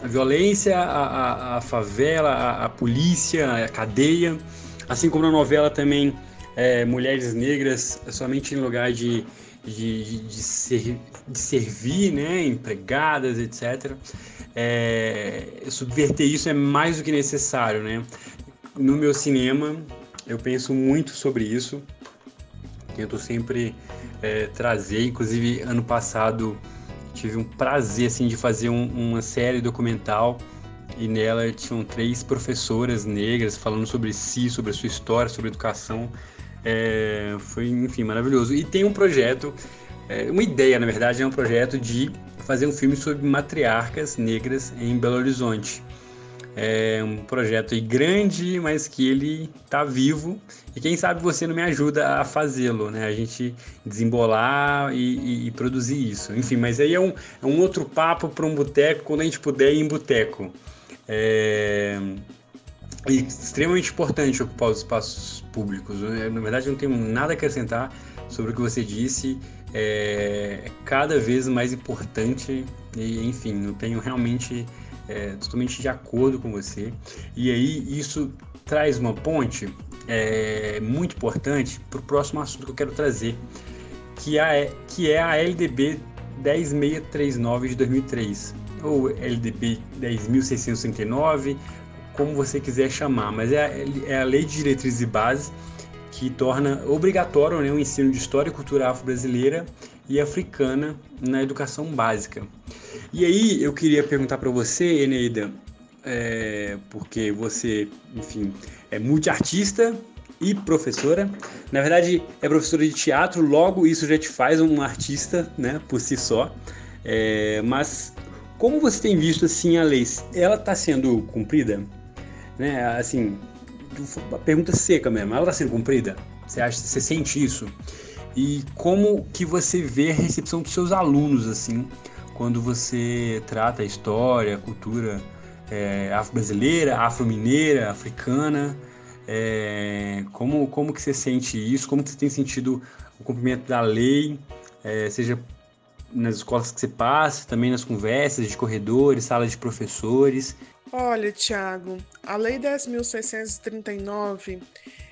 violência, à, à, à favela, à, à, polícia, à cadeia. Assim como na novela também, é, mulheres negras somente em lugar de de, de, ser, de servir, né, empregadas, etc. É, subverter isso é mais do que necessário, né? No meu cinema, eu penso muito sobre isso. Tento sempre é, trazer, inclusive ano passado tive um prazer assim de fazer um, uma série documental e nela tinham três professoras negras falando sobre si, sobre a sua história, sobre educação é, foi, enfim, maravilhoso. E tem um projeto, é, uma ideia, na verdade, é um projeto de fazer um filme sobre matriarcas negras em Belo Horizonte. É um projeto grande, mas que ele tá vivo e quem sabe você não me ajuda a fazê-lo, né? A gente desembolar e, e, e, produzir isso. Enfim, mas aí é um, é um outro papo para um boteco quando a gente puder ir em boteco. É, e extremamente importante ocupar os espaços públicos. Na verdade, não tenho nada a acrescentar sobre o que você disse. É cada vez mais importante e, enfim, eu tenho realmente é, totalmente de acordo com você. E aí isso traz uma ponte é, muito importante para o próximo assunto que eu quero trazer, que é, que é a LDB 10639 de 2003, ou LDB 10639, como você quiser chamar, mas é a, é a lei de diretrizes e bases que torna obrigatório né, o ensino de história e cultura afro-brasileira e africana na educação básica. E aí eu queria perguntar para você, Eneida, é, porque você, enfim, é multiartista e professora. Na verdade, é professora de teatro, logo isso já te faz um artista, né, por si só. É, mas como você tem visto assim a lei, ela está sendo cumprida? Né? Assim, a pergunta seca mesmo, ela está sendo cumprida? Você acha, você sente isso? E como que você vê a recepção dos seus alunos, assim, quando você trata a história, a cultura é, afro-brasileira, afro-mineira, africana? É, como, como que você sente isso? Como que você tem sentido o cumprimento da lei, é, seja nas escolas que você passa, também nas conversas de corredores, salas de professores? Olha, Tiago, a Lei 10.639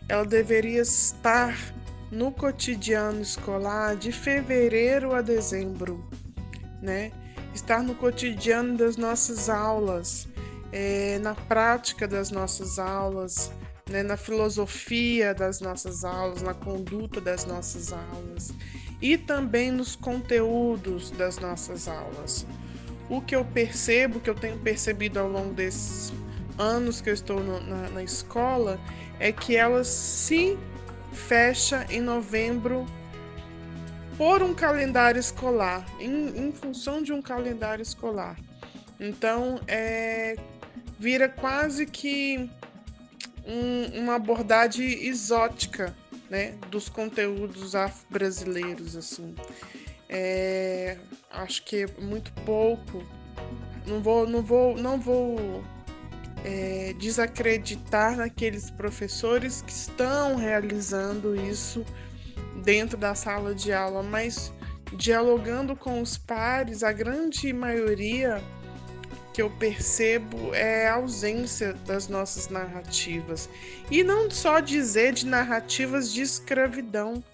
ela deveria estar no cotidiano escolar de fevereiro a dezembro, né? Estar no cotidiano das nossas aulas, é, na prática das nossas aulas, né, na filosofia das nossas aulas, na conduta das nossas aulas e também nos conteúdos das nossas aulas o que eu percebo, que eu tenho percebido ao longo desses anos que eu estou no, na, na escola, é que ela se fecha em novembro por um calendário escolar, em, em função de um calendário escolar. Então, é, vira quase que um, uma abordagem exótica né, dos conteúdos afro-brasileiros. Assim. É, acho que muito pouco. Não vou, não vou, não vou é, desacreditar naqueles professores que estão realizando isso dentro da sala de aula, mas dialogando com os pares, a grande maioria que eu percebo é a ausência das nossas narrativas. E não só dizer de narrativas de escravidão,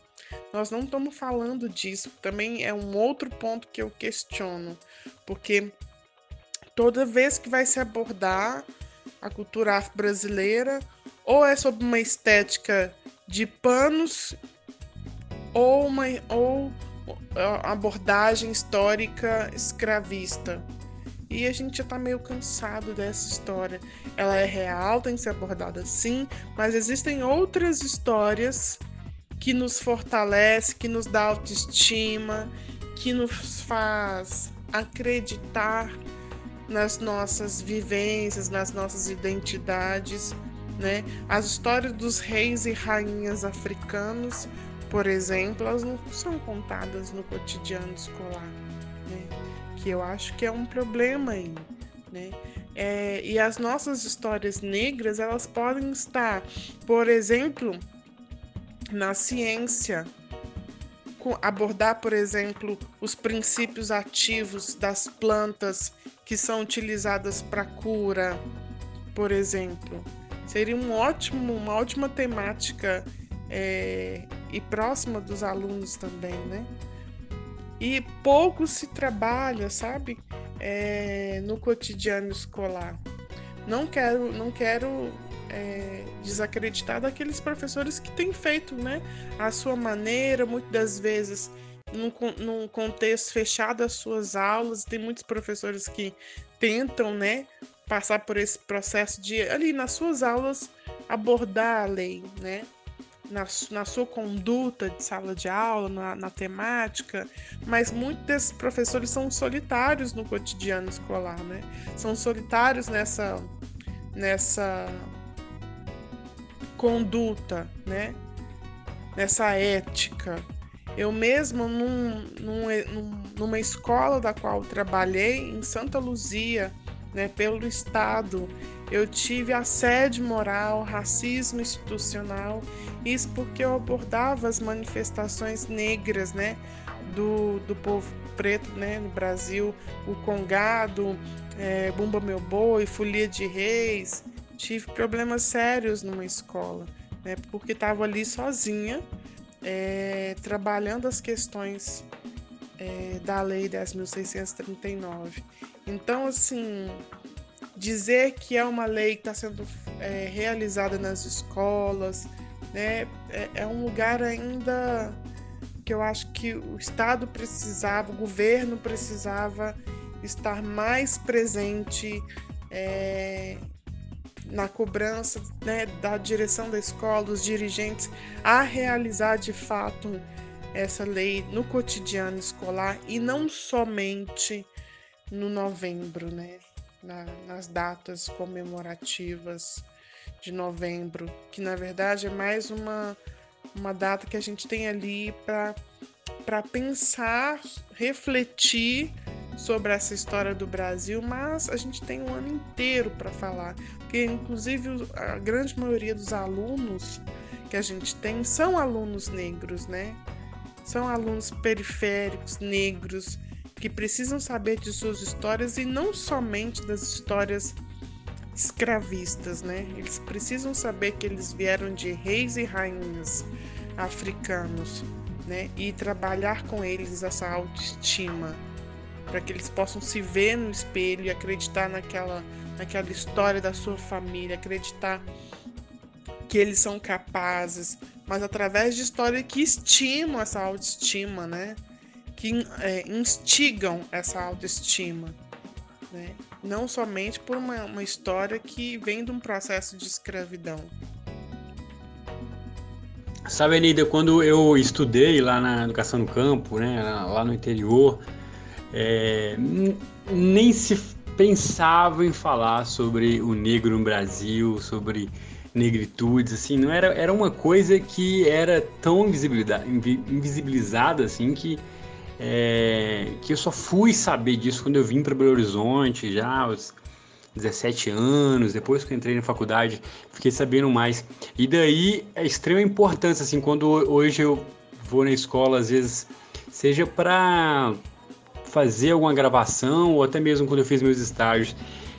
nós não estamos falando disso. Também é um outro ponto que eu questiono, porque toda vez que vai se abordar a cultura afro-brasileira, ou é sobre uma estética de panos, ou uma ou abordagem histórica escravista. E a gente já tá meio cansado dessa história. Ela é real, tem que ser abordada sim, mas existem outras histórias que nos fortalece, que nos dá autoestima, que nos faz acreditar nas nossas vivências, nas nossas identidades, né? As histórias dos reis e rainhas africanos, por exemplo, elas não são contadas no cotidiano escolar, né? Que eu acho que é um problema aí, né? É, e as nossas histórias negras, elas podem estar, por exemplo, na ciência, abordar, por exemplo, os princípios ativos das plantas que são utilizadas para cura, por exemplo. Seria um ótimo, uma ótima temática é, e próxima dos alunos também, né? E pouco se trabalha, sabe, é, no cotidiano escolar. Não quero, não quero é, desacreditar daqueles professores que têm feito né, a sua maneira, muitas das vezes num, num contexto fechado as suas aulas. Tem muitos professores que tentam né, passar por esse processo de, ali nas suas aulas, abordar a lei, né? Na, na, sua conduta de sala de aula, na, na, temática, mas muitos desses professores são solitários no cotidiano escolar, né? São solitários nessa, nessa conduta, né? Nessa ética. Eu mesma, num, num, numa escola da qual trabalhei, em Santa Luzia, né, pelo Estado, eu tive assédio moral, racismo institucional, isso porque eu abordava as manifestações negras, né, do, do povo preto, né, no Brasil, o Congado, é, Bumba Meu Boi, Folia de Reis, tive problemas sérios numa escola, né, porque estava ali sozinha, é, trabalhando as questões é, da Lei 10.639. Então, assim, dizer que é uma lei que está sendo é, realizada nas escolas, né, é, é um lugar ainda que eu acho que o Estado precisava, o governo precisava estar mais presente é, na cobrança né, da direção da escola, dos dirigentes, a realizar de fato essa lei no cotidiano escolar e não somente no novembro, né, na, nas datas comemorativas de novembro, que na verdade é mais uma, uma data que a gente tem ali para pensar, refletir sobre essa história do Brasil, mas a gente tem um ano inteiro para falar, porque inclusive a grande maioria dos alunos que a gente tem são alunos negros, né? São alunos periféricos, negros, que precisam saber de suas histórias e não somente das histórias escravistas, né? Eles precisam saber que eles vieram de reis e rainhas africanos, né? E trabalhar com eles essa autoestima, para que eles possam se ver no espelho e acreditar naquela, naquela história da sua família, acreditar que eles são capazes, mas através de histórias que estimam essa autoestima, né? Que é, instigam essa autoestima, né? Não somente por uma, uma história que vem de um processo de escravidão. Sabe, Anida, quando eu estudei lá na educação no campo, né, lá no interior, é, nem se pensava em falar sobre o negro no Brasil, sobre negritudes, assim, não era, era uma coisa que era tão invisibilizada, assim, que, é, que eu só fui saber disso quando eu vim para Belo Horizonte, já aos 17 anos, depois que eu entrei na faculdade, fiquei sabendo mais. E daí é extrema importância, assim, quando hoje eu vou na escola, às vezes, seja para fazer alguma gravação, ou até mesmo quando eu fiz meus estágios,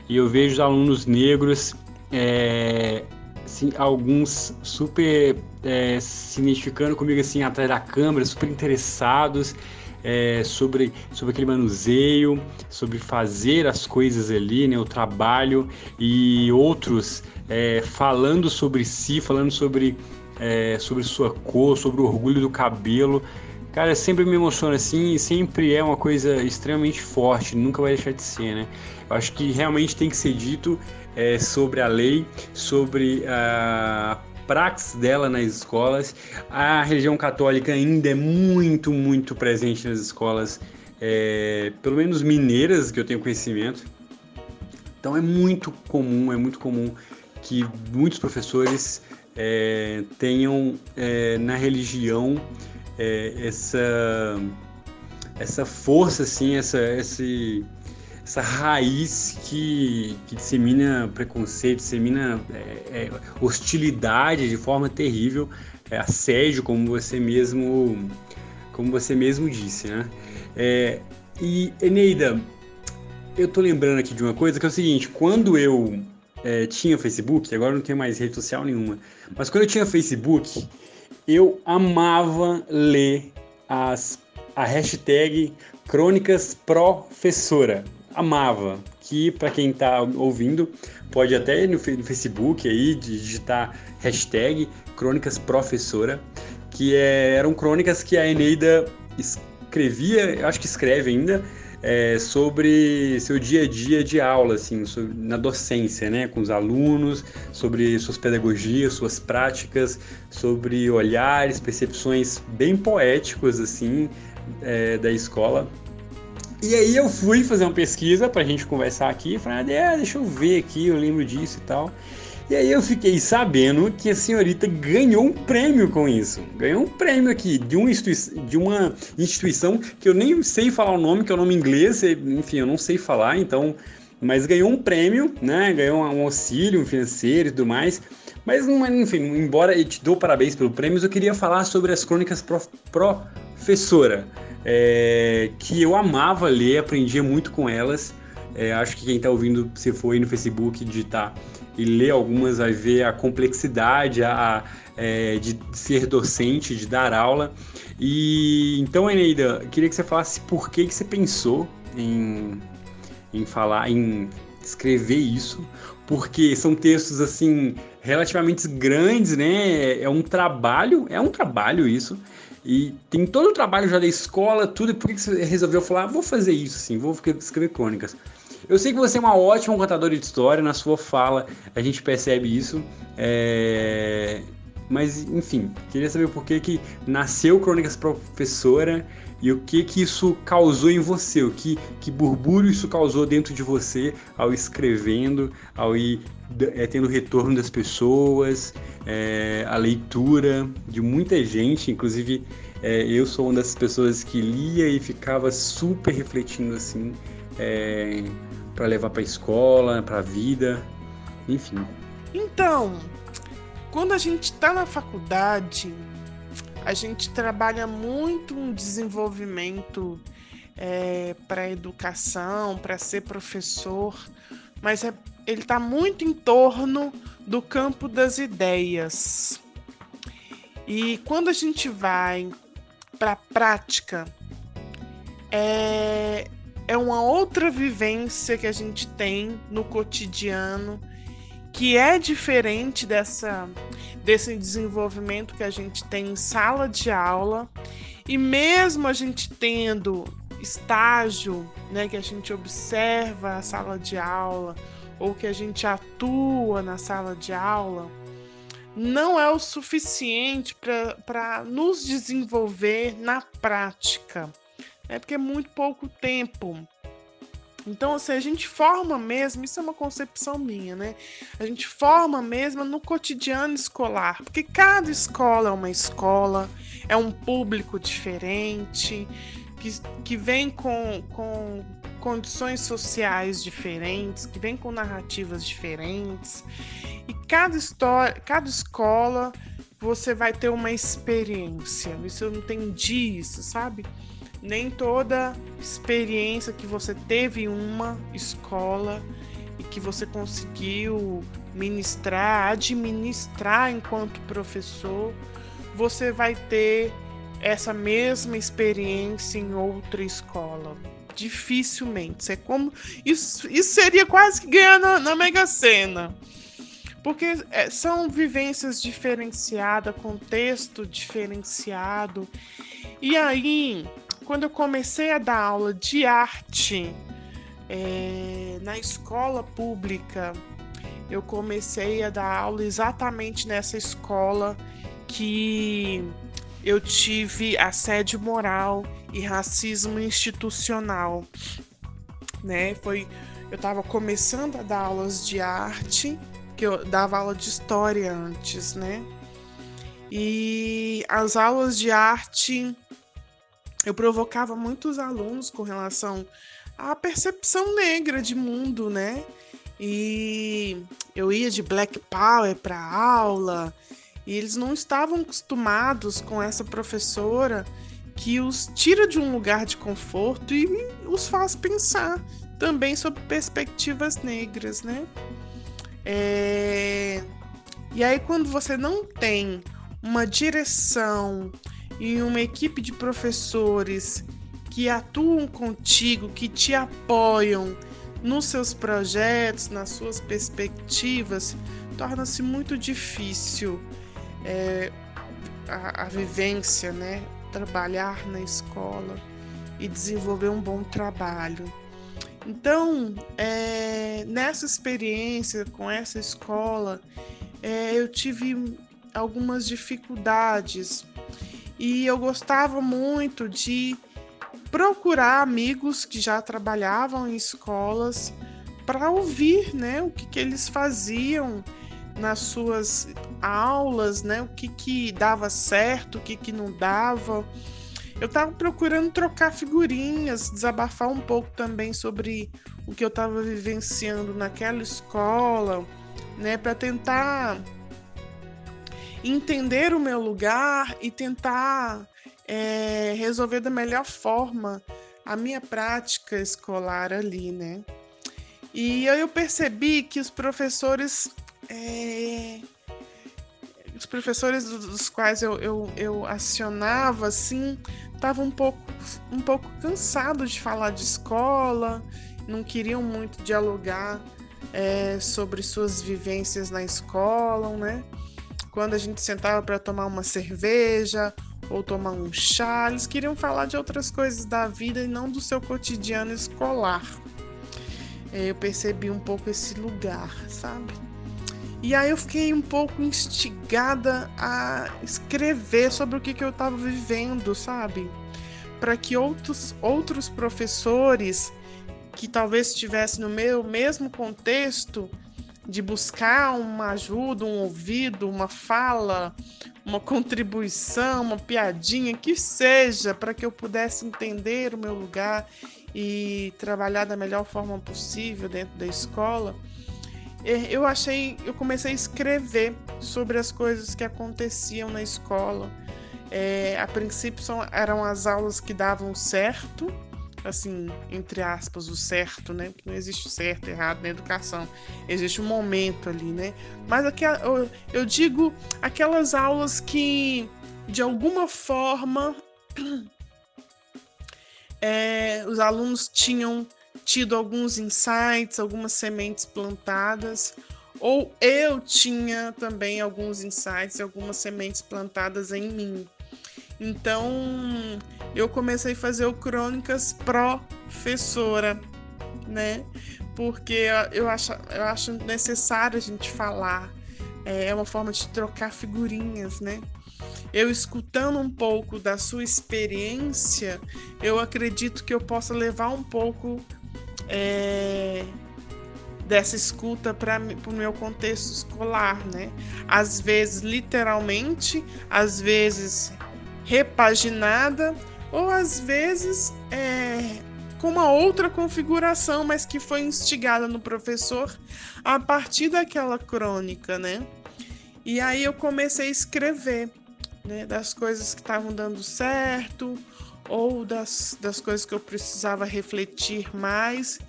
e eu vejo os alunos negros, é, assim, alguns super é, se identificando comigo assim atrás da câmera, super interessados é, sobre, sobre aquele manuseio, sobre fazer as coisas ali, né, o trabalho, e outros é, falando sobre si, falando sobre, é, sobre sua cor, sobre o orgulho do cabelo. Cara, sempre me emociona assim e sempre é uma coisa extremamente forte, nunca vai deixar de ser, né? Eu acho que realmente tem que ser dito é, sobre a lei, sobre a praxis dela nas escolas. A religião católica ainda é muito, muito presente nas escolas, é, pelo menos mineiras, que eu tenho conhecimento. Então é muito comum, é muito comum que muitos professores é, tenham é, na religião é, essa essa força assim, essa esse essa raiz que, que dissemina preconceito, dissemina é, é, hostilidade de forma terrível, é, assédio, como você mesmo, como você mesmo disse, né? É, e Eneida, eu tô lembrando aqui de uma coisa que é o seguinte: quando eu é, tinha Facebook, agora não tenho mais rede social nenhuma, mas quando eu tinha Facebook, eu amava ler as, a hashtag Crônicas Professora amava. Que para quem está ouvindo, pode até ir no, Facebook aí digitar hashtag Crônicas Professora, que é, eram crônicas que a Eneida escrevia, acho que escreve ainda, é, sobre seu dia a dia de aula, assim, sobre, na docência, né, com os alunos, sobre suas pedagogias, suas práticas, sobre olhares, percepções bem poéticos, assim, é, da escola. E aí eu fui fazer uma pesquisa pra gente conversar aqui, falei, ah, deixa eu ver aqui, eu lembro disso e tal. E aí eu fiquei sabendo que a senhorita ganhou um prêmio com isso. Ganhou um prêmio aqui de uma, instituição, de uma instituição que eu nem sei falar o nome, que é o nome inglês, enfim, eu não sei falar, então. Mas ganhou um prêmio, né? Ganhou um auxílio financeiro e tudo mais. Mas, enfim, embora eu te dou parabéns pelo prêmio, eu queria falar sobre as crônicas prof, professora é, que eu amava ler, aprendia muito com elas. É, acho que quem está ouvindo, se for aí no Facebook digitar e ler algumas, vai ver a complexidade a, é, de ser docente, de dar aula. E então, Eneida, queria que você falasse por que, que você pensou em, em falar, em escrever isso, porque são textos assim relativamente grandes, né? É um trabalho, é um trabalho isso. E tem todo o trabalho já da escola, tudo. E por que você resolveu falar, ah, vou fazer isso sim, vou escrever crônicas? Eu sei que você é uma ótima contadora de história, na sua fala a gente percebe isso. É... Mas, enfim, queria saber por que, que nasceu Crônicas Professora e o que que isso causou em você, o que, que burbúrio isso causou dentro de você ao escrevendo, ao ir é, tendo retorno das pessoas, é, a leitura de muita gente, inclusive é, eu sou uma das pessoas que lia e ficava super refletindo assim é, para levar para a escola, para a vida, enfim. Então, quando a gente está na faculdade, a gente trabalha muito um desenvolvimento é, para educação, para ser professor, mas é, ele está muito em torno do campo das ideias. E quando a gente vai para a prática, é, é uma outra vivência que a gente tem no cotidiano que é diferente dessa desse desenvolvimento que a gente tem em sala de aula e mesmo a gente tendo estágio, né, que a gente observa a sala de aula ou que a gente atua na sala de aula, não é o suficiente para nos desenvolver na prática. É porque é muito pouco tempo. Então, assim, a gente forma mesmo, isso é uma concepção minha, né? A gente forma mesmo no cotidiano escolar, porque cada escola é uma escola, é um público diferente, que, que vem com, com condições sociais diferentes, que vem com narrativas diferentes. E cada história, cada escola você vai ter uma experiência. Isso eu entendi isso, sabe? Nem toda experiência que você teve em uma escola e que você conseguiu ministrar, administrar enquanto professor, você vai ter essa mesma experiência em outra escola. Dificilmente. É como isso, isso seria quase que ganhar na, na Mega Sena. Porque é, são vivências diferenciadas, contexto diferenciado. E aí, quando eu comecei a dar aula de arte é, na escola pública, eu comecei a dar aula exatamente nessa escola que eu tive assédio moral e racismo institucional, né? Foi eu estava começando a dar aulas de arte, que eu dava aula de história antes, né? E as aulas de arte eu provocava muitos alunos com relação à percepção negra de mundo, né? E eu ia de Black Power para aula, e eles não estavam acostumados com essa professora que os tira de um lugar de conforto e os faz pensar também sobre perspectivas negras, né? É... E aí, quando você não tem uma direção e uma equipe de professores que atuam contigo, que te apoiam nos seus projetos, nas suas perspectivas, torna-se muito difícil é, a, a vivência, né? Trabalhar na escola e desenvolver um bom trabalho. Então, é, nessa experiência com essa escola, é, eu tive algumas dificuldades e eu gostava muito de procurar amigos que já trabalhavam em escolas para ouvir né, o que, que eles faziam nas suas aulas, né? O que, que dava certo, o que, que não dava. Eu estava procurando trocar figurinhas, desabafar um pouco também sobre o que eu estava vivenciando naquela escola, né? Para tentar entender o meu lugar e tentar é, resolver da melhor forma a minha prática escolar ali, né? E eu percebi que os professores é, os professores dos quais eu, eu, eu acionava, assim, estavam um pouco, um pouco cansados de falar de escola, não queriam muito dialogar é, sobre suas vivências na escola, né? Quando a gente sentava para tomar uma cerveja ou tomar um chá, eles queriam falar de outras coisas da vida e não do seu cotidiano escolar. É, eu percebi um pouco esse lugar, sabe? E aí eu fiquei um pouco instigada a escrever sobre o que, que eu estava vivendo, sabe? Para que outros, outros professores que talvez estivessem no meu mesmo contexto de buscar uma ajuda, um ouvido, uma fala, uma contribuição, uma piadinha, que seja, para que eu pudesse entender o meu lugar e trabalhar da melhor forma possível dentro da escola eu achei, eu comecei a escrever sobre as coisas que aconteciam na escola. É, a princípio são, eram as aulas que davam certo, assim, entre aspas, o certo, né? Porque não existe certo e errado na educação. Existe um momento ali, né? Mas aqui, eu, eu digo aquelas aulas que, de alguma forma, *clears throat* é, os alunos tinham tido alguns insights, algumas sementes plantadas, ou eu tinha também alguns insights, algumas sementes plantadas em mim. Então, eu comecei a fazer o Crônicas Professora, né? Porque eu acho, eu acho necessário a gente falar. É, é uma forma de trocar figurinhas, né? Eu escutando um pouco da sua experiência, eu acredito que eu possa levar um pouco é, dessa escuta para o meu contexto escolar, né? Às vezes literalmente, às vezes repaginada ou às vezes é, com uma outra configuração, mas que foi instigada no professor a partir daquela crônica, né? E aí eu comecei a escrever né, das coisas que estavam dando certo ou das, das coisas que eu precisava refletir mais.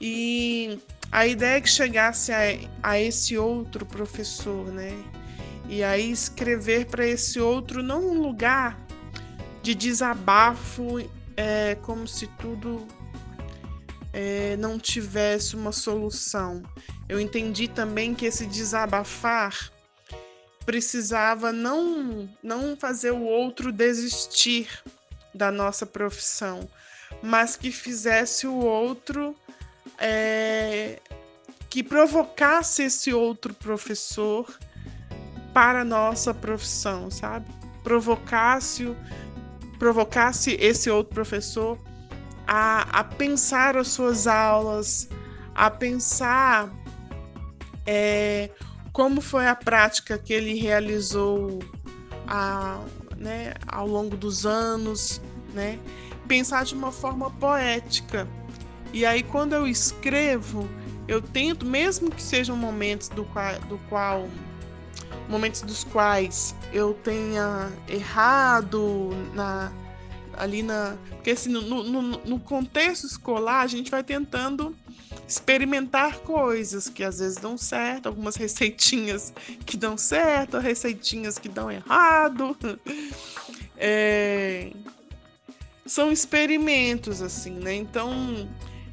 E a ideia é que chegasse a, a esse outro professor, né? E aí escrever para esse outro não um lugar de desabafo, é, como se tudo é, não tivesse uma solução. Eu entendi também que esse desabafar precisava não, não fazer o outro desistir da nossa profissão, mas que fizesse o outro é, que provocasse esse outro professor para a nossa profissão, sabe? Provocasse, provocasse esse outro professor a, a pensar as suas aulas, a pensar é, como foi a prática que ele realizou a, né, ao longo dos anos, né? Pensar de uma forma poética. E aí, quando eu escrevo, eu tento, mesmo que sejam momentos do qual, do qual momentos dos quais eu tenha errado na ali na porque assim no, no, no, contexto escolar a gente vai tentando experimentar coisas que às vezes dão certo algumas receitinhas que dão certo receitinhas que dão errado. *laughs* É, são experimentos assim né? Então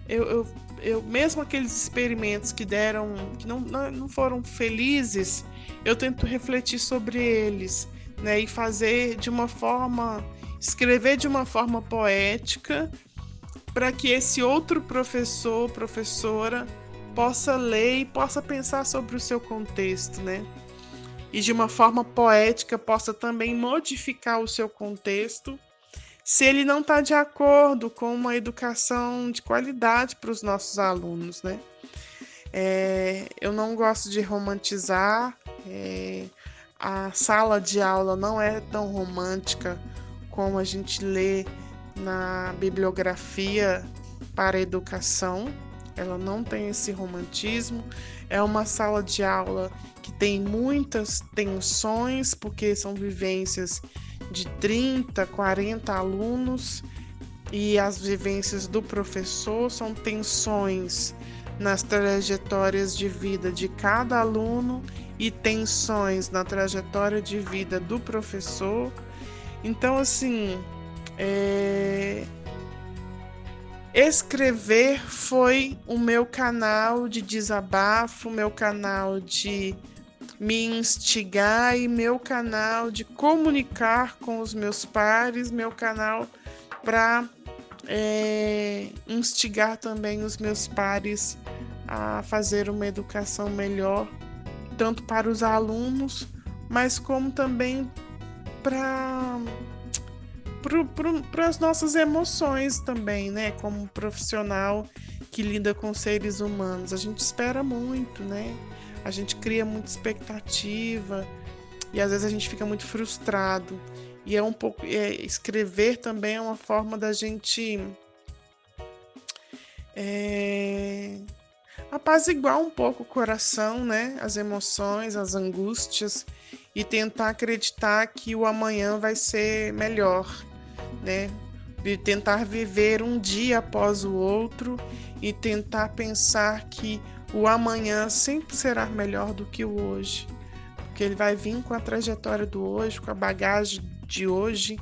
eu, eu eu mesmo aqueles experimentos que deram que não, não foram felizes eu tento refletir sobre eles né e fazer de uma forma escrever de uma forma poética para que esse outro professor professora possa ler e possa pensar sobre o seu contexto né e de uma forma poética possa também modificar o seu contexto se ele não está de acordo com uma educação de qualidade para os nossos alunos, né? É, eu não gosto de romantizar. É, a sala de aula não é tão romântica como a gente lê na bibliografia para educação. Ela não tem esse romantismo. É uma sala de aula que tem muitas tensões, porque são vivências de 30, 40 alunos e as vivências do professor são tensões nas trajetórias de vida de cada aluno e tensões na trajetória de vida do professor. Então, assim, é... escrever foi o meu canal de desabafo, meu canal de me instigar e meu canal de comunicar com os meus pares, meu canal para é, instigar também os meus pares a fazer uma educação melhor, tanto para os alunos, mas como também para para as nossas emoções também, né? Como profissional que lida com seres humanos, a gente espera muito, né? a gente cria muita expectativa e às vezes a gente fica muito frustrado. E é um pouco. É, escrever também é uma forma da gente. É, apaziguar um pouco o coração, né? As emoções, as angústias e tentar acreditar que o amanhã vai ser melhor, né? tentar viver um dia após o outro e tentar pensar que o amanhã sempre será melhor do que o hoje. Porque ele vai vir com a trajetória do hoje, com a bagagem de hoje,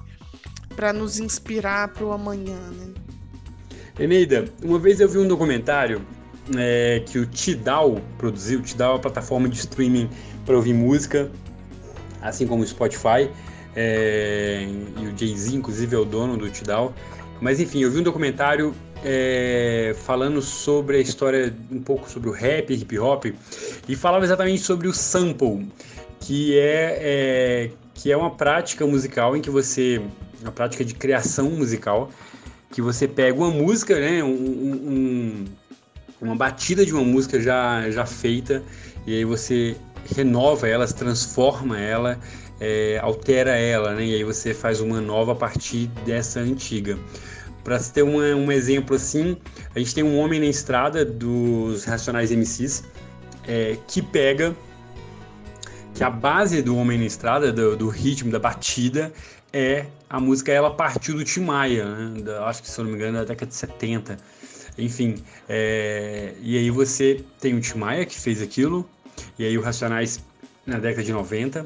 para nos inspirar para o amanhã. Né? Eneida, uma vez eu vi um documentário é, que o Tidal produziu. O Tidal é uma plataforma de streaming para ouvir música, assim como o Spotify. É, e o Jay-Z, inclusive, é o dono do Tidal. Mas enfim, eu vi um documentário é, falando sobre a história, um pouco sobre o rap, hip hop, e falava exatamente sobre o sample, que é, é, que é uma prática musical em que você. uma prática de criação musical, que você pega uma música, né, um, um, uma batida de uma música já, já feita, e aí você renova ela, transforma ela, é, altera ela, né? E aí você faz uma nova a partir dessa antiga. Para ter uma, um exemplo assim, a gente tem um homem na estrada dos Racionais MCs é, que pega que a base do Homem na Estrada, do, do, ritmo, da batida, é a música Ela Partiu do Tim Maia, né? da, acho que se eu não me engano, da década de 70. Enfim, é, e aí você tem o Tim Maia que fez aquilo, e aí o Racionais na década de 90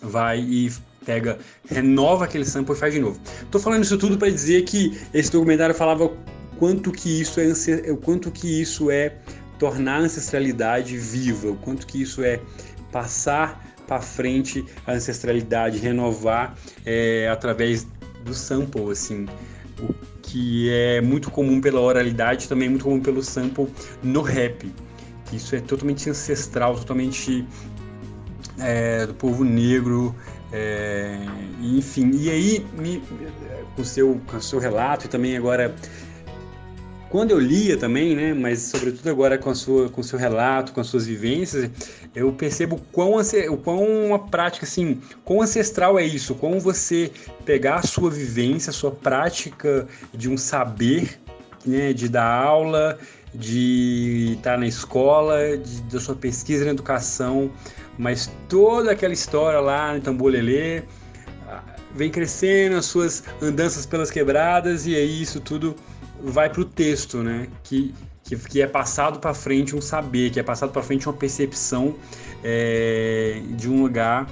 vai e pega, renova aquele sample e faz de novo. Tô falando isso tudo para dizer que esse documentário falava quanto que isso é o quanto que isso é tornar a ancestralidade viva, o quanto que isso é passar para frente a ancestralidade, renovar é, através do sample, assim, o que é muito comum pela oralidade, também muito comum pelo sample no rap, que isso é totalmente ancestral, totalmente é, do povo negro, é, enfim, e aí, me, com, seu, com seu relato e também agora, quando eu lia também, né, mas sobretudo agora com, a sua, com seu relato, com as suas vivências, eu percebo quão, o quão uma prática, assim, quão ancestral é isso, como você pegar a sua vivência, a sua prática de um saber, né, de dar aula, de estar na escola, de, da sua pesquisa na educação, mas toda aquela história lá no Tambolelê vem crescendo, as suas andanças pelas quebradas, e aí isso tudo vai para o texto, né? Que, que, que é passado para frente um saber, que é passado para frente uma percepção é, de um lugar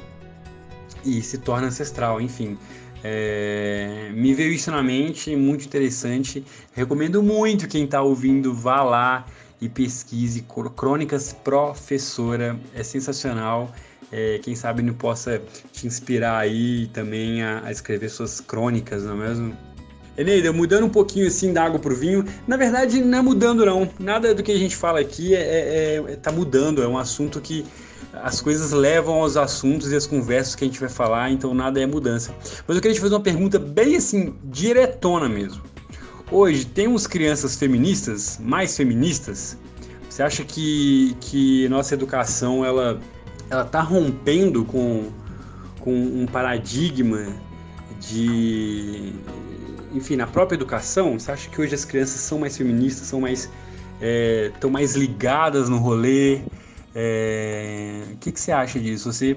e se torna ancestral, enfim. É, me veio isso na mente, muito interessante. Recomendo muito quem está ouvindo, vá lá e pesquise Crônicas Professora, é sensacional. É, quem sabe não possa te inspirar aí também a, a escrever suas crônicas, não é mesmo? Eneida, mudando um pouquinho assim da água pro vinho, na verdade não é mudando não, nada do que a gente fala aqui é, é, é tá mudando, é um assunto que as coisas levam aos assuntos e as conversas que a gente vai falar, então nada é mudança. Mas eu queria te fazer uma pergunta bem assim, diretona mesmo. Hoje temos crianças feministas, mais feministas? Você acha que, que nossa educação ela ela está rompendo com, com um paradigma de enfim na própria educação? Você acha que hoje as crianças são mais feministas, são mais estão é, mais ligadas no rolê? É, o que, que você acha disso? Você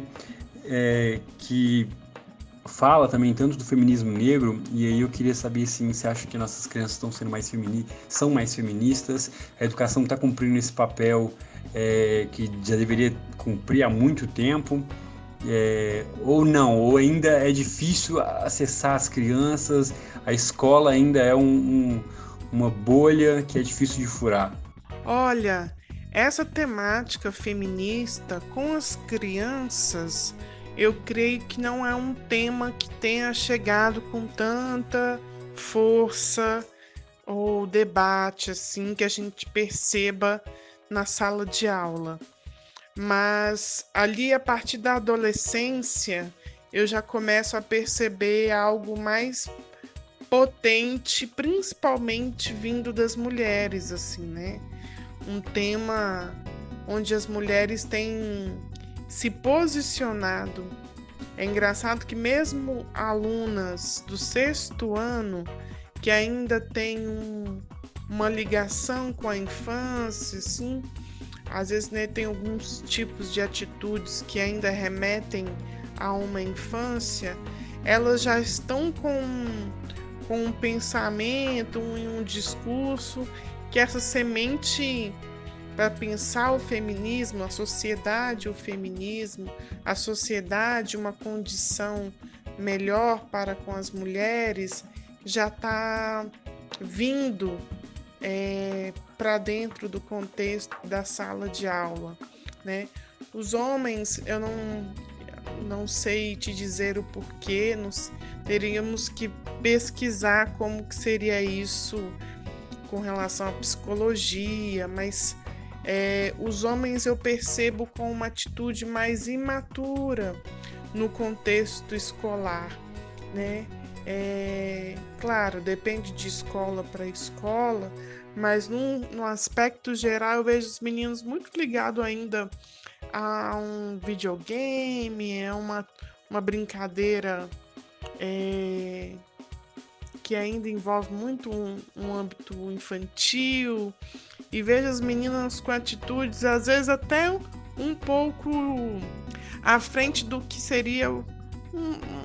é, que fala também tanto do feminismo negro, e aí eu queria saber se você acha que nossas crianças estão sendo mais femini são mais feministas, a educação está cumprindo esse papel é, que já deveria cumprir há muito tempo, é, ou não, ou ainda é difícil acessar as crianças, a escola ainda é um, um, uma bolha que é difícil de furar. Olha, essa temática feminista com as crianças eu creio que não é um tema que tenha chegado com tanta força ou debate assim que a gente perceba na sala de aula. Mas ali a partir da adolescência eu já começo a perceber algo mais potente, principalmente vindo das mulheres assim, né? Um tema onde as mulheres têm se posicionado. É engraçado que mesmo alunas do sexto ano que ainda têm um, uma ligação com a infância, sim, às vezes né, tem alguns tipos de atitudes que ainda remetem a uma infância, elas já estão com com um pensamento, um, um discurso, que essa semente para pensar o feminismo, a sociedade, o feminismo, a sociedade, uma condição melhor para com as mulheres, já está vindo é, para dentro do contexto da sala de aula, né? Os homens, eu não, não sei te dizer o porquê, nós teríamos que pesquisar como que seria isso com relação à psicologia, mas é, os homens eu percebo com uma atitude mais imatura no contexto escolar, né? É, claro, depende de escola para escola, mas num, no aspecto geral eu vejo os meninos muito ligados ainda a um videogame, é uma, uma brincadeira é, que ainda envolve muito um, um âmbito infantil, e vejo as meninas com atitudes, às vezes até um pouco à frente do que seria um,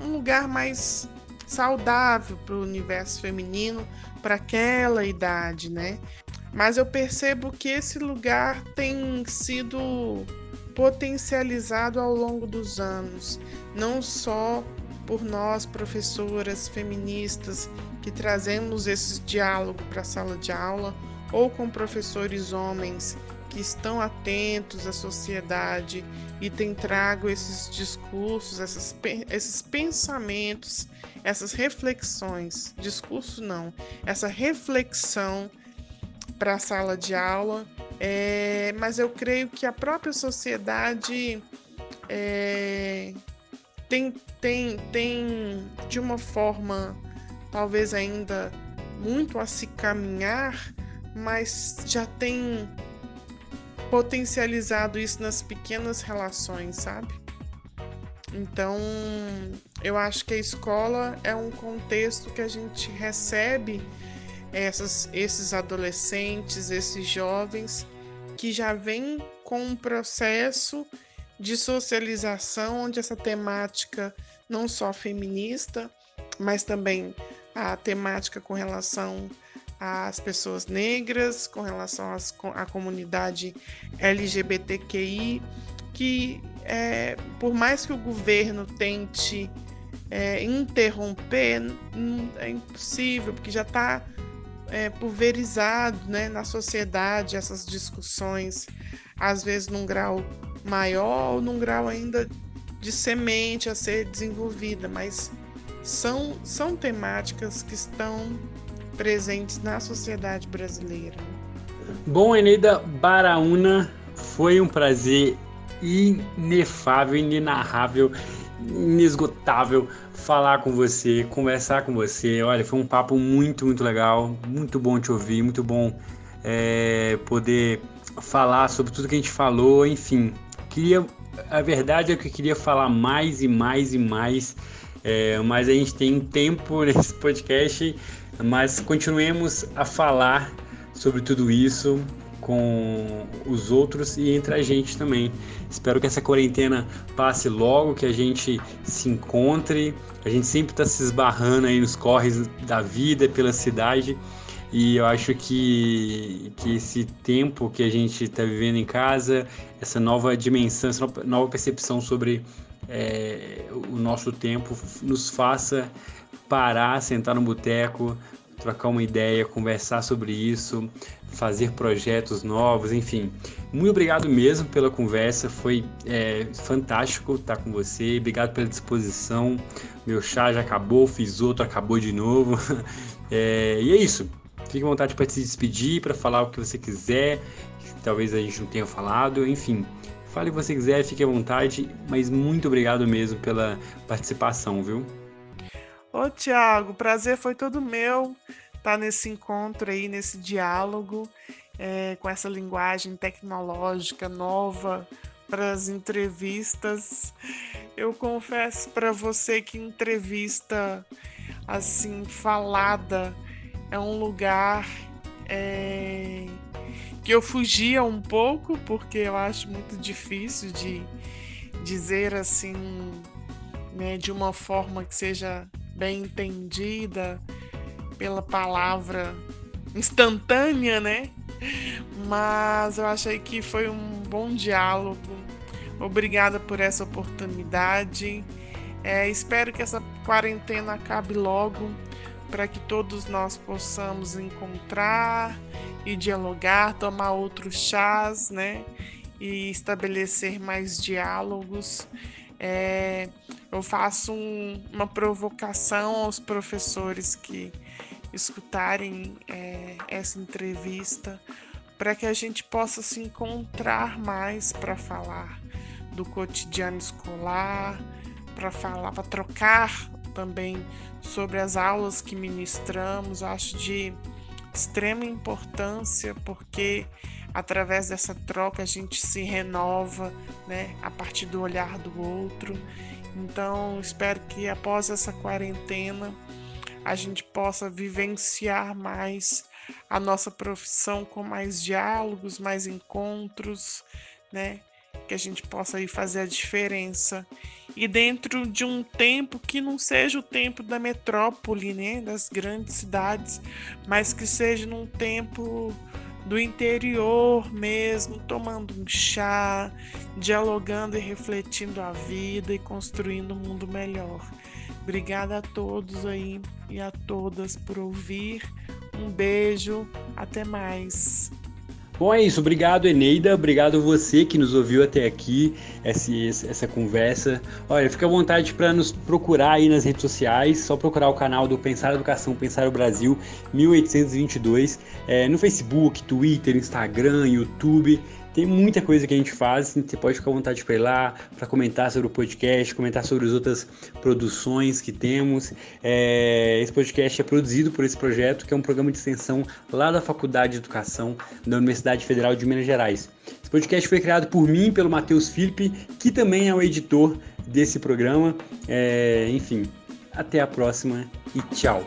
um lugar mais saudável para o universo feminino para aquela idade, né? Mas eu percebo que esse lugar tem sido potencializado ao longo dos anos, não só por nós professoras feministas que trazemos esse diálogo para a sala de aula ou com professores homens que estão atentos à sociedade e têm trago esses discursos, esses, pensamentos, essas reflexões, discurso não, essa reflexão para a sala de aula, é, mas eu creio que a própria sociedade é, tem, tem, tem de uma forma talvez ainda muito a se caminhar, mas já tem potencializado isso nas pequenas relações, sabe? Então, eu acho que a escola é um contexto que a gente recebe essas, esses adolescentes, esses jovens que já vêm com um processo de socialização onde essa temática não só feminista, mas também a temática com relação às pessoas negras, com relação às, à comunidade LGBTQI, que é, por mais que o governo tente é, interromper, é impossível, porque já está é, pulverizado né, na sociedade essas discussões, às vezes num grau maior ou num grau ainda de semente a ser desenvolvida, mas são, são temáticas que estão presentes na sociedade brasileira. Bom, Eneida Baraúna, foi um prazer inefável, inenarrável, inesgotável falar com você, conversar com você. Olha, foi um papo muito, muito legal, muito bom te ouvir, muito bom é, poder falar sobre tudo que a gente falou, enfim. Queria, a verdade é que eu queria falar mais e mais e mais, é, mas a gente tem tempo *laughs* nesse podcast, mas continuemos a falar sobre tudo isso com os outros e entre a gente também. Espero que essa quarentena passe logo, que a gente se encontre. A gente sempre está se esbarrando aí nos corres da vida, pela cidade. E eu acho que, que esse tempo que a gente está vivendo em casa, essa nova dimensão, essa nova percepção sobre é, o nosso tempo, nos faça parar, sentar no boteco, trocar uma ideia, conversar sobre isso, fazer projetos novos, enfim. Muito obrigado mesmo pela conversa, foi é, fantástico estar com você, obrigado pela disposição. Meu chá já acabou, fiz outro, acabou de novo. *laughs* É, e é isso. Fique à vontade para se despedir, para falar o que você quiser, que talvez a gente não tenha falado, enfim. Fale o que você quiser, fique à vontade, mas muito obrigado mesmo pela participação, viu? Ô, Tiago, prazer foi todo meu estar tá nesse encontro aí, nesse diálogo é, com essa linguagem tecnológica nova para as entrevistas. Eu confesso para você que entrevista assim falada é um lugar é, que eu fugia um pouco porque eu acho muito difícil de dizer assim, né, de uma forma que seja bem entendida pela palavra instantânea, né? Mas eu achei que foi um bom diálogo. Obrigada por essa oportunidade. É, espero que essa quarentena acabe logo para que todos nós possamos encontrar e dialogar, tomar outros chás, né? E estabelecer mais diálogos. É, eu faço um, uma provocação aos professores que escutarem é, essa entrevista para que a gente possa se encontrar mais para falar do cotidiano escolar, para falar, para trocar também sobre as aulas que ministramos. Eu acho de extrema importância porque através dessa troca a gente se renova, né, a partir do olhar do outro. Então, espero que após essa quarentena a gente possa vivenciar mais a nossa profissão com mais diálogos, mais encontros, né? Que a gente possa ir fazer a diferença. E dentro de um tempo que não seja o tempo da metrópole, né? Das grandes cidades, mas que seja num tempo do interior mesmo, tomando um chá, dialogando e refletindo a vida e construindo um mundo melhor. Obrigada a todos aí e a todas por ouvir. Um beijo, até mais. Bom, é isso. Obrigado, Eneida. Obrigado você que nos ouviu até aqui, essa, essa conversa. Olha, fica à vontade para nos procurar aí nas redes sociais. Só procurar o canal do Pensar Educação, Pensar o Brasil 1822. É, no Facebook, Twitter, Instagram, YouTube. Tem muita coisa que a gente faz, você pode ficar à vontade para ir lá, para comentar sobre o podcast, comentar sobre as outras produções que temos. É, esse podcast é produzido por esse projeto, que é um programa de extensão lá da Faculdade de Educação da Universidade Federal de Minas Gerais. Esse podcast foi criado por mim, pelo Matheus Felipe, que também é o editor desse programa. É, enfim, até a próxima e tchau!